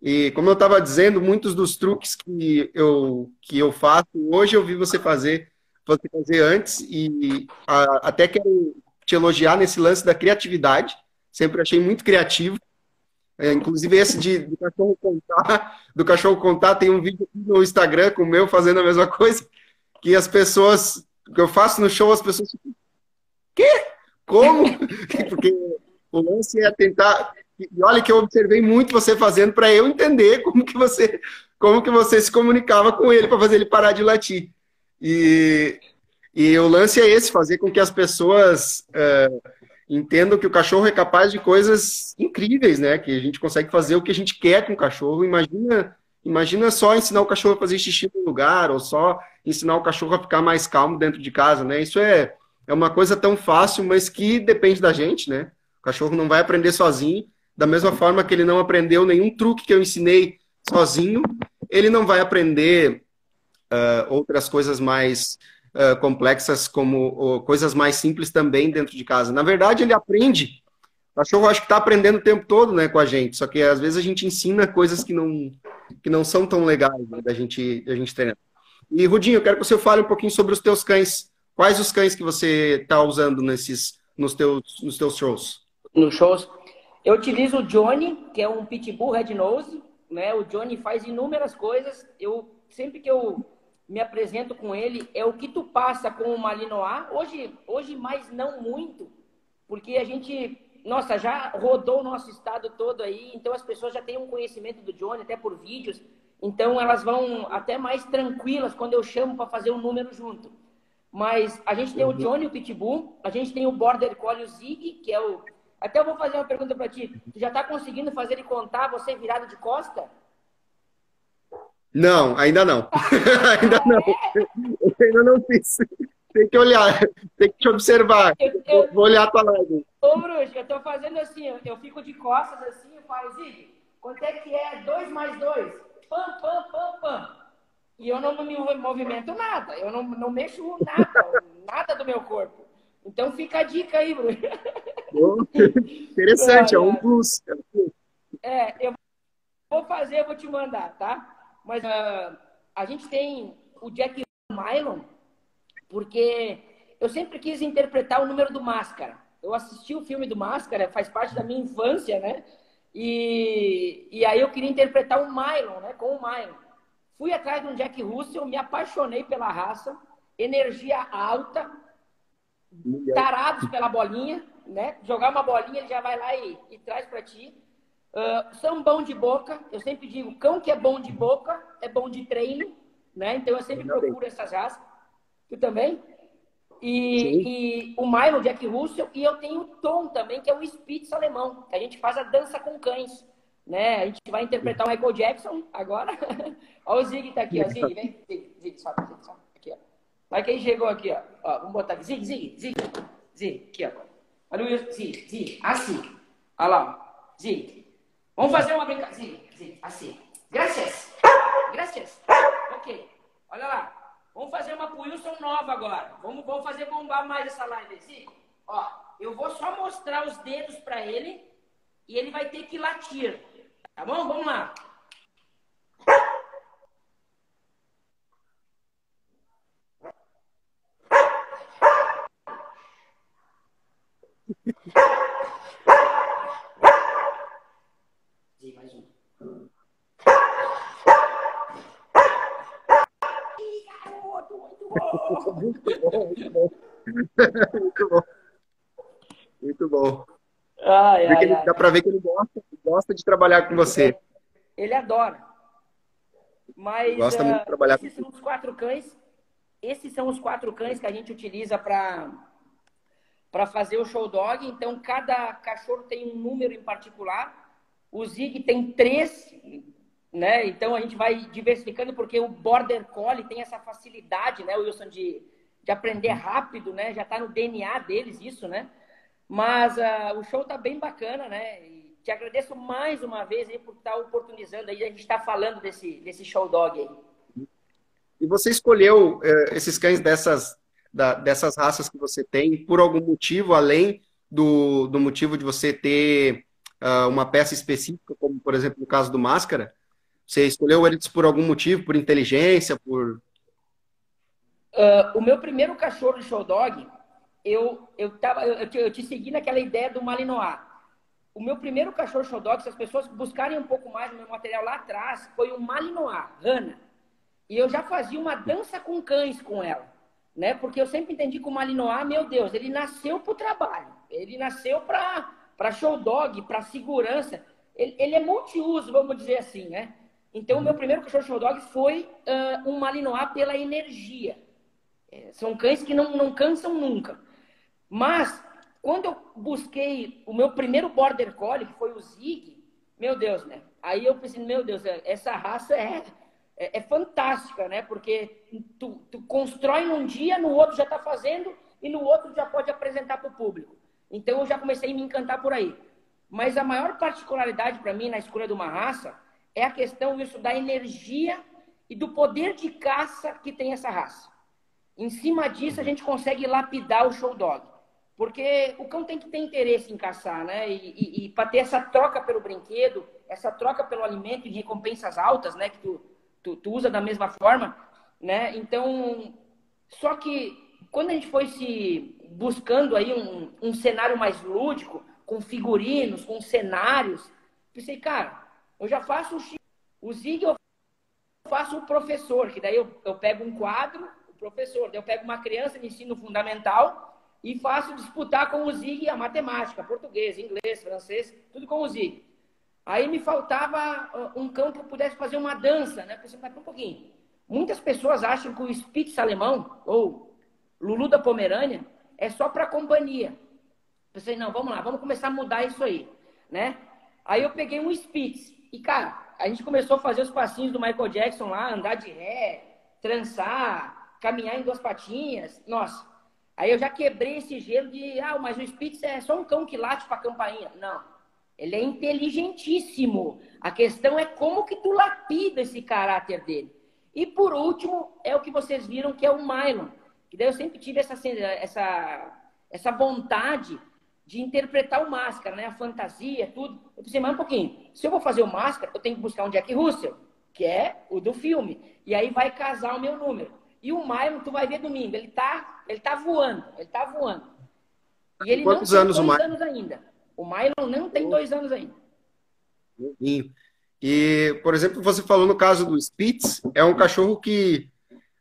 E como eu estava dizendo, muitos dos truques que eu, que eu faço, hoje eu vi você fazer, você fazer antes, e a, até quero te elogiar nesse lance da criatividade, Sempre achei muito criativo. É, inclusive esse de, do cachorro contar, do cachorro contar, tem um vídeo no Instagram com o meu fazendo a mesma coisa, que as pessoas, que eu faço no show, as pessoas ficam, quê? Como? Porque o lance é tentar, e olha que eu observei muito você fazendo para eu entender como que você, como que você se comunicava com ele para fazer ele parar de latir. E, e o lance é esse, fazer com que as pessoas uh, entendo que o cachorro é capaz de coisas incríveis, né? Que a gente consegue fazer o que a gente quer com o cachorro. Imagina, imagina só ensinar o cachorro a fazer xixi no lugar, ou só ensinar o cachorro a ficar mais calmo dentro de casa, né? Isso é, é uma coisa tão fácil, mas que depende da gente, né? O cachorro não vai aprender sozinho, da mesma forma que ele não aprendeu nenhum truque que eu ensinei sozinho, ele não vai aprender uh, outras coisas mais uh, complexas como coisas mais simples também dentro de casa. Na verdade, ele aprende. O cachorro acho que está aprendendo o tempo todo né, com a gente, só que às vezes a gente ensina coisas que não, que não são tão legais né, da gente, da gente treinar. E, Rudinho, eu quero que você fale um pouquinho sobre os teus cães. Quais os cães que você está usando nesses, nos, teus, nos teus shows? Nos shows? Eu utilizo o Johnny, que é um pitbull red nose, né? O Johnny faz inúmeras coisas. Eu sempre que eu me apresento com ele, é o que tu passa com o Malinois. Hoje, hoje mais não muito, porque a gente, nossa, já rodou o nosso estado todo aí, então as pessoas já têm um conhecimento do Johnny, até por vídeos, então elas vão até mais tranquilas quando eu chamo para fazer um número junto. Mas a gente tem o uhum. Johnny, o Pitbull, a gente tem o Border Collie, o Zig, que é o... Até eu vou fazer uma pergunta para ti. Tu já está conseguindo fazer ele contar você virado de costa? Não, ainda não. ainda não. Eu ainda não fiz. tem que olhar, tem que te observar. Eu, eu, Vou olhar a tua live. Ô, Bruxo, eu tô fazendo assim, eu, eu fico de costas assim, eu falo, Zig, quanto é que é 2 mais 2? Pam, pam, pam, pam. E eu não me movimento nada, eu não, não mexo nada, nada do meu corpo. Então fica a dica aí, Bruno. Interessante, é um plus. É, eu vou fazer, eu vou te mandar, tá? Mas uh, a gente tem o Jack Mylon, porque eu sempre quis interpretar o número do Máscara. Eu assisti o filme do Máscara, faz parte da minha infância, né? E, e aí eu queria interpretar o Mylon, né? Com o Mylon. Fui atrás de um Jack Russell, me apaixonei pela raça, energia alta, tarados pela bolinha, né? Jogar uma bolinha, ele já vai lá e, e traz para ti. Uh, são bom de boca, eu sempre digo, cão que é bom de boca é bom de treino, né? Então eu sempre procuro essas raças. Tu também? E, e, o Milo, Jack Russell, e eu tenho o Tom também, que é o Spitz alemão, que a gente faz a dança com cães. Né? A gente vai interpretar o Michael Jackson agora. Olha o Zig tá aqui, ó. Zig, vem. Zig, Zig, sobe, Zig, sobe. Aqui, ó. Vai quem chegou aqui, ó. ó. Vamos botar aqui. Zig, Zig, Zig. Zig, aqui, ó. Olha o Zig, Zig, assim. Olha lá, ó. Zig. Vamos fazer uma brincadeira. Zig, Zig, assim. Graças. Graças. Ok. Olha lá. Vamos fazer uma Wilson nova agora. Vamos, vamos fazer bombar mais essa live assim. Ó, eu vou só mostrar os dedos para ele e ele vai ter que latir. Tá bom? Vamos lá. mais um. muito bom, muito bom. muito bom. Muito bom. Ai, ai, ele, ai, dá para ver que ele gosta, gosta de trabalhar com você. Ele adora. Mas gosta uh, muito de trabalhar esses com são os quatro cães. Esses são os quatro cães que a gente utiliza para para fazer o show dog. Então cada cachorro tem um número em particular. O Zig tem três né? Então a gente vai diversificando porque o border collie tem essa facilidade, né, Wilson, de, de aprender rápido, né? Já está no DNA deles isso, né? Mas uh, o show tá bem bacana, né? E te agradeço mais uma vez aí por estar tá oportunizando aí a gente está falando desse desse show dog aí. E você escolheu uh, esses cães dessas da, dessas raças que você tem por algum motivo além do, do motivo de você ter uh, uma peça específica, como por exemplo no caso do Máscara? Você escolheu eles por algum motivo, por inteligência, por. Uh, o meu primeiro cachorro de show dog, eu, eu, tava, eu, te, eu te segui naquela ideia do Malinois. O meu primeiro cachorro show dog, se as pessoas buscarem um pouco mais no meu material lá atrás, foi um Malinois, Rana. E eu já fazia uma dança com cães com ela. Né? Porque eu sempre entendi que o Malinois, meu Deus, ele nasceu para o trabalho. Ele nasceu para show dog, para segurança. Ele, ele é multiuso, vamos dizer assim, né? Então, o meu primeiro cachorro show dog foi uh, um Malinois pela energia. É, são cães que não, não cansam nunca. Mas, quando eu busquei o meu primeiro Border Collie, que foi o Zig, meu Deus, né? Aí eu pensei, meu Deus, é, essa raça é, é, é fantástica, né? Porque tu, tu constrói num dia, no outro já está fazendo e no outro já pode apresentar para o público. Então, eu já comecei a me encantar por aí. Mas a maior particularidade para mim na escolha de uma raça é a questão isso da energia e do poder de caça que tem essa raça. Em cima disso, a gente consegue lapidar o show dog. Porque o cão tem que ter interesse em caçar, né? E, e, e para ter essa troca pelo brinquedo, essa troca pelo alimento e recompensas altas, né? Que tu, tu, tu usa da mesma forma, né? Então, só que quando a gente foi se buscando aí um, um cenário mais lúdico, com figurinos, com cenários, pensei, cara, eu já faço o X. O Zig eu faço o professor, que daí eu, eu pego um quadro, o professor, daí eu pego uma criança de ensino fundamental e faço disputar com o Zig a matemática, português, inglês, francês, tudo com o Zig. Aí me faltava ah, um cão que eu pudesse fazer uma dança, né? Pensei, um pouquinho. Muitas pessoas acham que o Spitz alemão, ou Lulu da Pomerânia, é só para companhia. Pensei, não, vamos lá, vamos começar a mudar isso aí, né? Aí eu peguei um Spitz. E, cara, a gente começou a fazer os passinhos do Michael Jackson lá, andar de ré, trançar, caminhar em duas patinhas, nossa. Aí eu já quebrei esse gelo de, ah, mas o Spitz é só um cão que late para campainha. Não. Ele é inteligentíssimo. A questão é como que tu lapida esse caráter dele. E por último, é o que vocês viram que é o Mylon. Que daí eu sempre tive essa, essa, essa vontade de interpretar o Máscara, né? A fantasia, tudo. Eu pensei, mas um pouquinho. Se eu vou fazer o Máscara, eu tenho que buscar um Jack Russell, que é o do filme. E aí vai casar o meu número. E o Mylon, tu vai ver domingo, ele tá, ele tá voando, ele tá voando. E ele Quantos não anos tem dois anos ainda. O Mylon não tem dois anos ainda. E, por exemplo, você falou no caso do Spitz, é um cachorro que,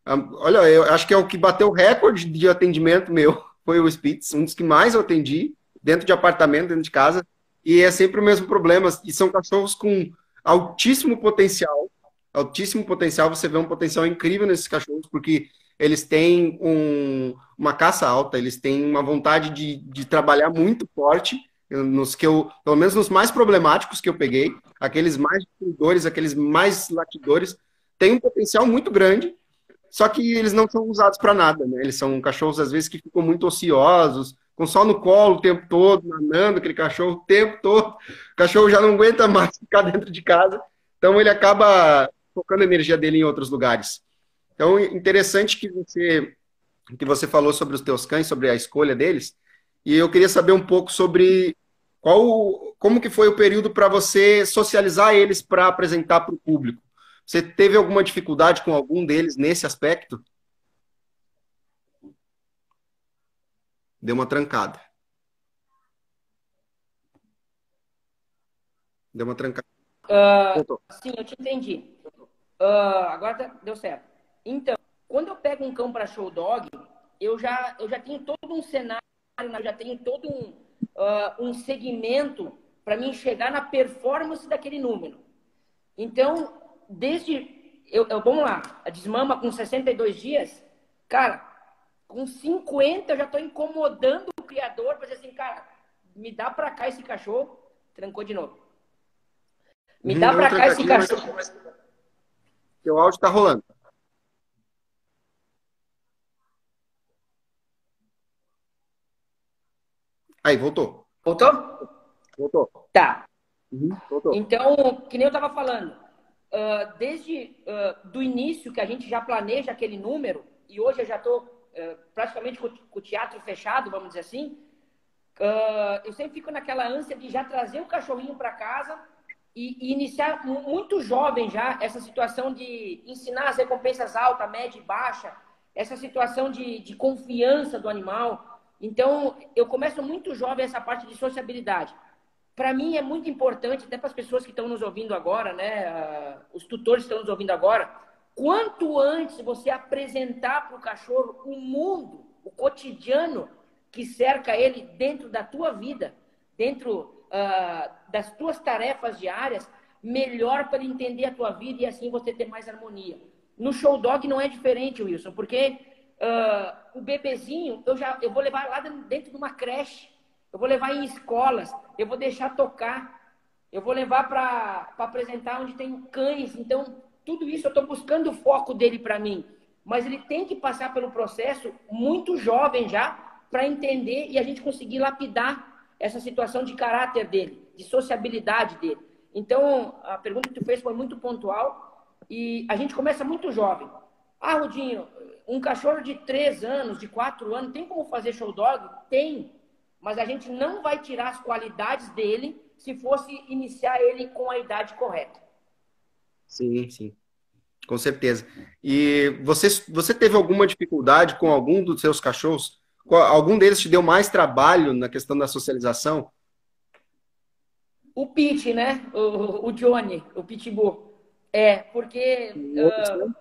olha, eu acho que é o que bateu o recorde de atendimento meu, foi o Spitz, um dos que mais eu atendi, dentro de apartamento, dentro de casa, e é sempre o mesmo problema, e são cachorros com altíssimo potencial, altíssimo potencial, você vê um potencial incrível nesses cachorros, porque eles têm um, uma caça alta, eles têm uma vontade de, de trabalhar muito forte, nos que eu, pelo menos nos mais problemáticos que eu peguei, aqueles mais destruidores, aqueles mais latidores, têm um potencial muito grande, só que eles não são usados para nada, né? Eles são cachorros às vezes que ficam muito ociosos, com só no colo o tempo todo, nanando aquele cachorro o tempo todo. O cachorro já não aguenta mais ficar dentro de casa, então ele acaba focando a energia dele em outros lugares. Então, interessante que você que você falou sobre os teus cães, sobre a escolha deles, e eu queria saber um pouco sobre qual, como que foi o período para você socializar eles para apresentar para o público. Você teve alguma dificuldade com algum deles nesse aspecto? Deu uma trancada. Deu uma trancada. Uh, sim, eu te entendi. Uh, agora tá, deu certo. Então, quando eu pego um cão para show dog, eu já, eu já tenho todo um cenário, eu já tenho todo um, uh, um segmento para mim chegar na performance daquele número. Então, desde. Eu, eu, vamos lá, a desmama com 62 dias, cara, com 50 eu já estou incomodando o criador para dizer assim, cara, me dá para cá esse cachorro. Trancou de novo. Me dá para cá esse cachorro. Seu áudio está rolando. Aí, voltou. Voltou? Voltou. Tá. Uhum, voltou. Então, que nem eu estava falando, uh, desde uh, do início que a gente já planeja aquele número, e hoje eu já estou uh, praticamente com, com, o teatro fechado, vamos dizer assim, eu sempre fico naquela ânsia de já trazer o cachorrinho para casa e, iniciar muito jovem já essa situação de ensinar as recompensas alta, média e baixa, essa situação de, de confiança do animal, então, eu começo muito jovem essa parte de sociabilidade. Para mim é muito importante, até para as pessoas que estão nos ouvindo agora, né, os tutores que estão nos ouvindo agora, quanto antes você apresentar para o cachorro o mundo, o cotidiano que cerca ele dentro da tua vida, dentro uh, das tuas tarefas diárias, melhor para entender a tua vida e assim você ter mais harmonia. No show dog não é diferente, Wilson, porque Uh, o bebezinho, eu já eu vou levar lá dentro de uma creche, eu vou levar em escolas, eu vou deixar tocar, eu vou levar para apresentar onde tem cães. Então, tudo isso eu estou buscando o foco dele para mim. Mas ele tem que passar pelo processo muito jovem já para entender e a gente conseguir lapidar essa situação de caráter dele, de sociabilidade dele. Então, a pergunta que tu fez foi muito pontual e a gente começa muito jovem. Ah, Rudinho, um cachorro de 3 anos, de 4 anos, tem como fazer show dog? Tem. Mas a gente não vai tirar as qualidades dele se fosse iniciar ele com a idade correta. Sim, sim. Com certeza. E você, você teve alguma dificuldade com algum dos seus cachorros? Algum deles te deu mais trabalho na questão da socialização? O Pete, né? O, o Johnny, o Pitbull. É, porque. Uh,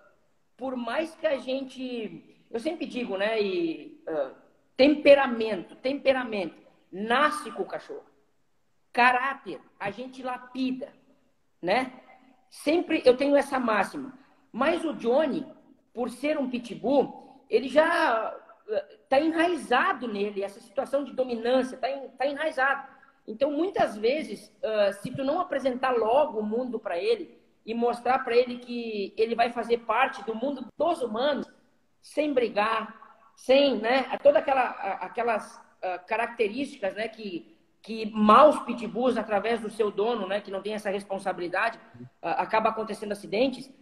por mais que a gente. Eu sempre digo, né? E, uh, temperamento, temperamento. Nasce com o cachorro. Caráter, a gente lapida, né? Sempre eu tenho essa máxima. Mas o Johnny, por ser um pitbull, ele já está enraizado nele, essa situação de dominância, está tá enraizado. Então, muitas vezes, uh, se tu não apresentar logo o mundo para ele, e mostrar para ele que ele vai fazer parte do mundo dos humanos, sem brigar, sem, né, todas aquela, aquelas uh, características, né, que que maus pitbulls, através do seu dono, né, que não tem essa responsabilidade, uh, acaba acontecendo acidentes.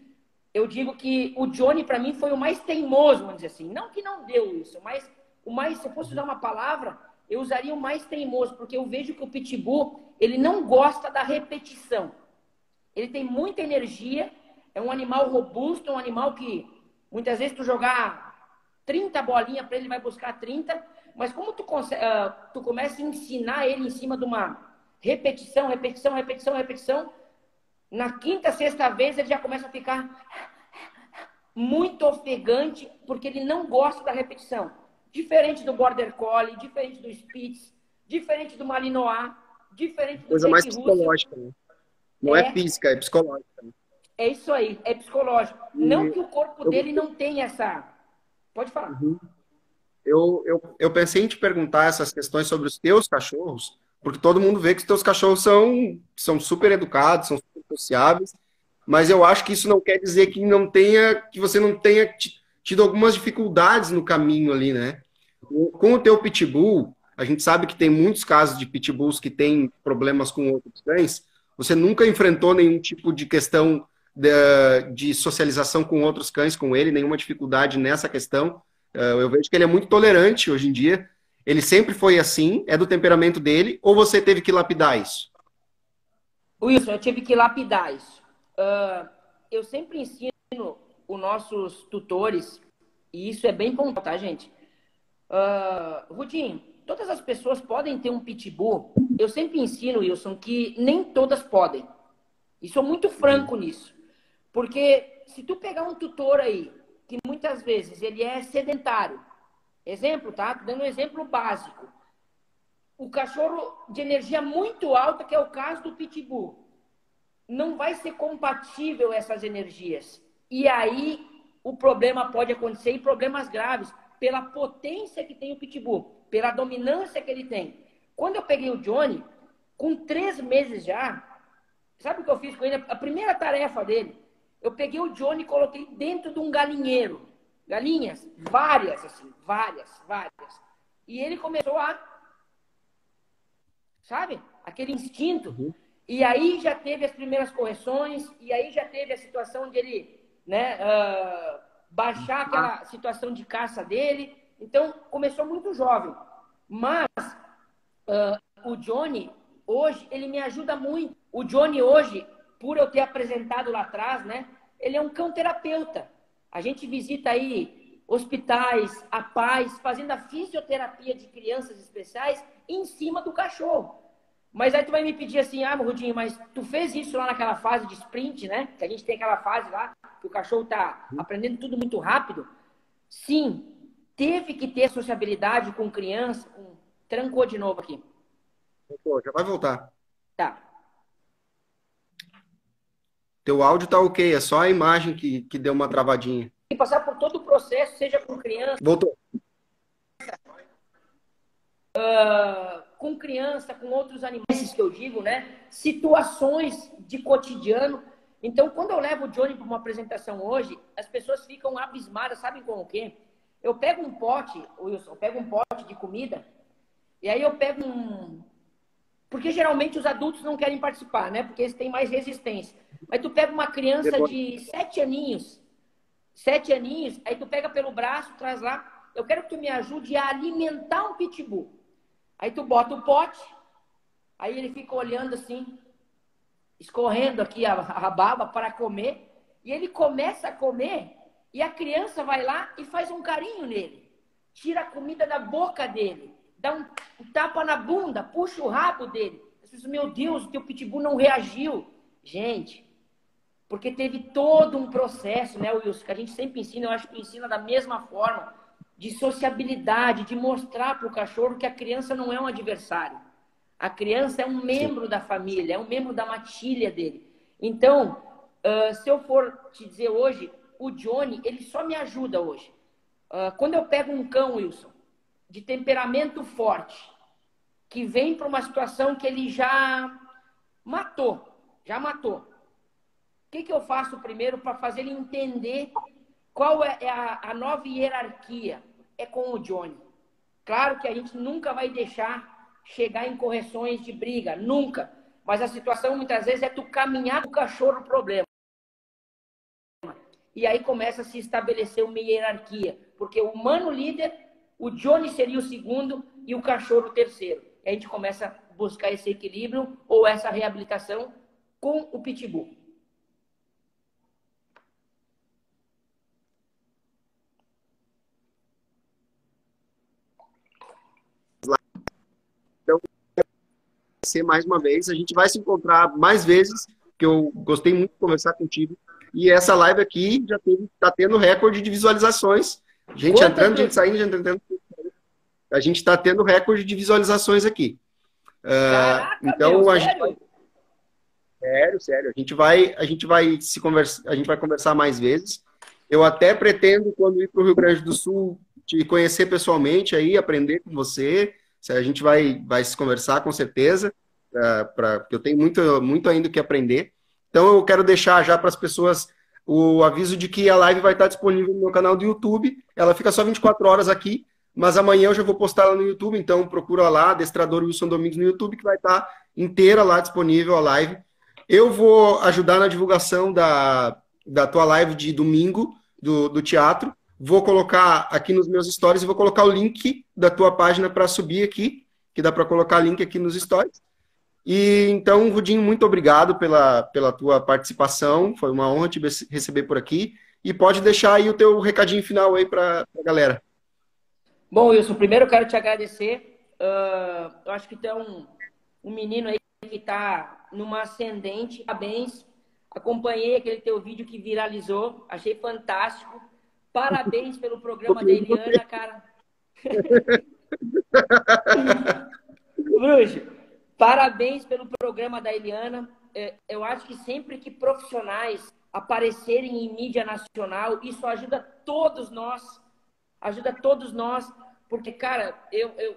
Eu digo que o Johnny, para mim, foi o mais teimoso, vamos dizer assim. Não que não deu isso, mas o mais, se eu fosse usar uma palavra, eu usaria o mais teimoso, porque eu vejo que o pitbull, ele não gosta da repetição. Ele tem muita energia, é um animal robusto, um animal que muitas vezes tu jogar 30 bolinhas para ele, vai buscar 30, mas como tu, uh, tu começa a ensinar ele em cima de uma repetição, repetição, repetição, repetição, na quinta, sexta vez ele já começa a ficar muito ofegante, porque ele não gosta da repetição. Diferente do Border Collie, diferente do Spitz, diferente do Malinois, diferente do Coisa mais psicológica, né? Não é, é, física, é psicológica. Né? É isso aí, é psicológico. E não que o corpo eu... dele não tenha essa... Pode falar. Uhum eu, eu, eu pensei em te perguntar essas questões sobre os teus cachorros, porque todo mundo vê que os teus cachorros são, são super educados, são super mas eu acho que isso não quer dizer que não tenha, que você não tenha tido algumas dificuldades no caminho ali, né? Com o teu pitbull, a gente sabe que tem muitos casos de pitbulls que têm problemas com outros cães. Você nunca enfrentou nenhum tipo de questão de, de socialização com outros cães, com ele, nenhuma dificuldade nessa questão? Eh, eu vejo que ele é muito tolerante hoje em dia. Ele sempre foi assim? É do temperamento dele? Ou você teve que lapidar isso? Wilson, eu tive que lapidar isso. Uh, eu sempre ensino os nossos tutores, e isso é bem bom, tá, gente? Uh, Rudim, todas as pessoas podem ter um pitbull. Eu sempre ensino, Wilson, que nem todas podem. E sou muito franco nisso. Porque se tu pegar um tutor aí que muitas vezes ele é sedentário. Exemplo, tá? Dando um exemplo básico. O cachorro de energia muito alta, que é o caso do pitbull, não vai ser compatível essas energias. E aí o problema pode acontecer e problemas graves pela potência que tem o pitbull, pela dominância que ele tem. Quando eu peguei o Johnny, com três meses já, sabe o que eu fiz com ele? A primeira tarefa dele eu peguei o Johnny e coloquei dentro de um galinheiro. Galinhas, várias, assim, várias, várias. E ele começou a. Sabe? Aquele instinto. Uhum. E aí já teve as primeiras correções, e aí já teve a situação de ele né, uh, baixar aquela situação de caça dele. Então, começou muito jovem. Mas uh, o Johnny, hoje, ele me ajuda muito. O Johnny, hoje, por eu ter apresentado lá atrás, né? Ele é um cão terapeuta. A gente visita aí hospitais, a paz, fazendo a fisioterapia de crianças especiais em cima do cachorro. Mas aí tu vai me pedir assim, ah, Rudinho, mas tu fez isso lá naquela fase de sprint, né? Que a gente tem aquela fase lá, que o cachorro tá aprendendo tudo muito rápido. Sim, teve que ter sociabilidade com criança. Com... Trancou de novo aqui. Já vai voltar. Tá. Teu áudio tá ok, é só a imagem que, que deu uma travadinha. E passar por todo o processo, seja com criança. Voltou. Uh, com criança, com outros animais que eu digo, né? Situações de cotidiano. Então, quando eu levo o Johnny para uma apresentação hoje, as pessoas ficam abismadas, sabem com o quê? Eu pego um pote, Wilson, eu pego um pote de comida, e aí eu pego um, porque geralmente os adultos não querem participar, né? Porque eles têm mais resistência. Mas tu pega uma criança Depois... de sete aninhos, sete aninhos, aí tu pega pelo braço, traz lá. Eu quero que tu me ajude a alimentar um pitbull. Aí tu bota o pote, aí ele fica olhando assim, escorrendo aqui a, a baba para comer. E ele começa a comer e a criança vai lá e faz um carinho nele. Tira a comida da boca dele dá um, tapa na bunda, puxa o rabo dele. As meu Deus, o teu pitbull não reagiu. Gente, porque teve todo um processo, né, Wilson, que a gente sempre ensina, eu acho que ensina da mesma forma, de sociabilidade, de mostrar para o cachorro que a criança não é um adversário. A criança é um membro da família, é um membro da matilha dele. Então, uh, se eu for te dizer hoje, o Johnny, ele só me ajuda hoje. Uh, quando eu pego um cão, Wilson, de temperamento forte, que vem para uma situação que ele já matou, já matou. O que, que eu faço primeiro para fazer ele entender Qual é, é a, a nova hierarquia? É com o Johnny. Claro que a gente nunca vai deixar chegar em correções de briga, nunca. Mas a situação muitas vezes é tu caminhar com o cachorro problema. E aí começa a se estabelecer uma hierarquia. Porque o humano líder, o Johnny seria o segundo e o cachorro o terceiro. E a gente começa a buscar esse equilíbrio ou essa reabilitação com o pitbull. Agradecer mais uma vez. A gente vai se encontrar mais vezes, que eu gostei muito de conversar contigo. E essa live aqui já está tendo recorde de visualizações. Gente Quantas entrando, gente saindo, gente entrando. A gente está tendo recorde de visualizações aqui. Uh, Caraca, então meu, a gente vai... sério, sério. A gente vai, a gente vai se conversa, a gente vai conversar mais vezes. Eu até pretendo quando ir para o Rio Grande do Sul te conhecer pessoalmente aí, aprender com você. A gente vai, vai se conversar com certeza, uh, pra, porque eu tenho muito, muito ainda que aprender. Então eu quero deixar já para as pessoas o aviso de que a live vai estar disponível no meu canal do YouTube. Ela fica só 24 horas aqui, mas amanhã eu já vou postar ela no YouTube, então procura lá, Adestrador Wilson Domingos no YouTube, que vai estar inteira lá disponível a live. Eu vou ajudar na divulgação da, da tua live de domingo do, do teatro. Vou colocar aqui nos meus stories e vou colocar o link da tua página para subir aqui, que dá para colocar link aqui nos stories. E então, Rudinho, muito obrigado pela, pela tua participação. Foi uma honra te receber por aqui. E pode deixar aí o teu recadinho final aí para a galera. Bom, Wilson, primeiro eu quero te agradecer. Uh, eu acho que tu é um, um menino aí que está numa ascendente. Parabéns. Acompanhei aquele teu vídeo que viralizou. Achei fantástico. Parabéns pelo programa da Eliana, cara. Bruxo, parabéns pelo programa da Eliana. É, eu acho que sempre que profissionais aparecerem em mídia nacional, isso ajuda todos nós. Ajuda todos nós. Porque, cara, eu, eu,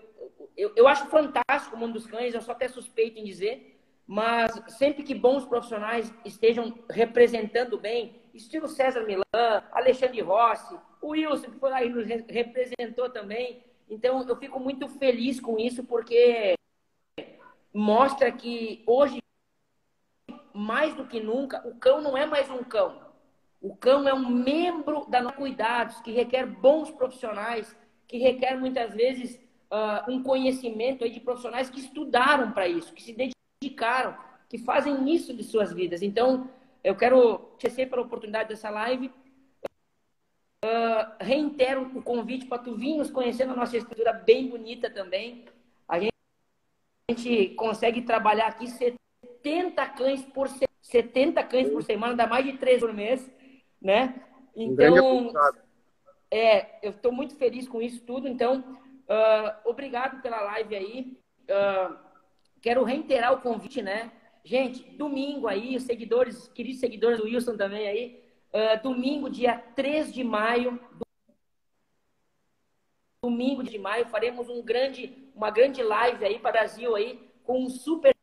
eu, eu acho fantástico o mundo dos cães, eu sou até suspeito em dizer. Mas sempre que bons profissionais estejam representando bem, estilo César Milan, Alexandre Rossi, o Wilson, que foi lá e nos representou também. Então, eu fico muito feliz com isso, porque mostra que hoje, mais do que nunca, o cão não é mais um cão. O cão é um membro da Cuidados, que requer bons profissionais, que requer muitas vezes uh, um conhecimento de profissionais que estudaram para isso, que se dedicaram, que fazem isso de suas vidas. Então, eu quero agradecer pela oportunidade dessa live. Uh, reitero o convite para tu vir nos conhecer na nossa estrutura bem bonita também. A gente, a gente consegue trabalhar aqui 70 cães por 70 cães por semana, dá mais de 3 por mês, né? Então, é, eu estou muito feliz com isso tudo. Então, uh, obrigado pela live aí. Uh, quero reiterar o convite, né? Gente, domingo aí, os seguidores, queridos seguidores do Wilson também aí, uh, domingo, dia 3 de maio, domingo de maio, faremos um grande, uma grande live aí para o Brasil aí, com um super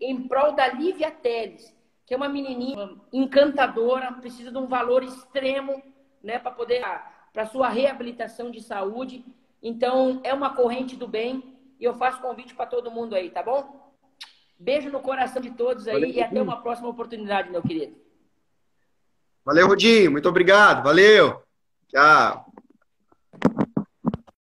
em prol da Lívia Teles, que é uma menininha encantadora, precisa de um valor extremo, né, para poder para sua reabilitação de saúde. Então, é uma corrente do bem e eu faço convite para todo mundo aí, tá bom? Beijo no coração de todos aí Valeu, e até uma próxima oportunidade, meu querido. Valeu, Rodinho. Muito obrigado. Valeu. Tchau.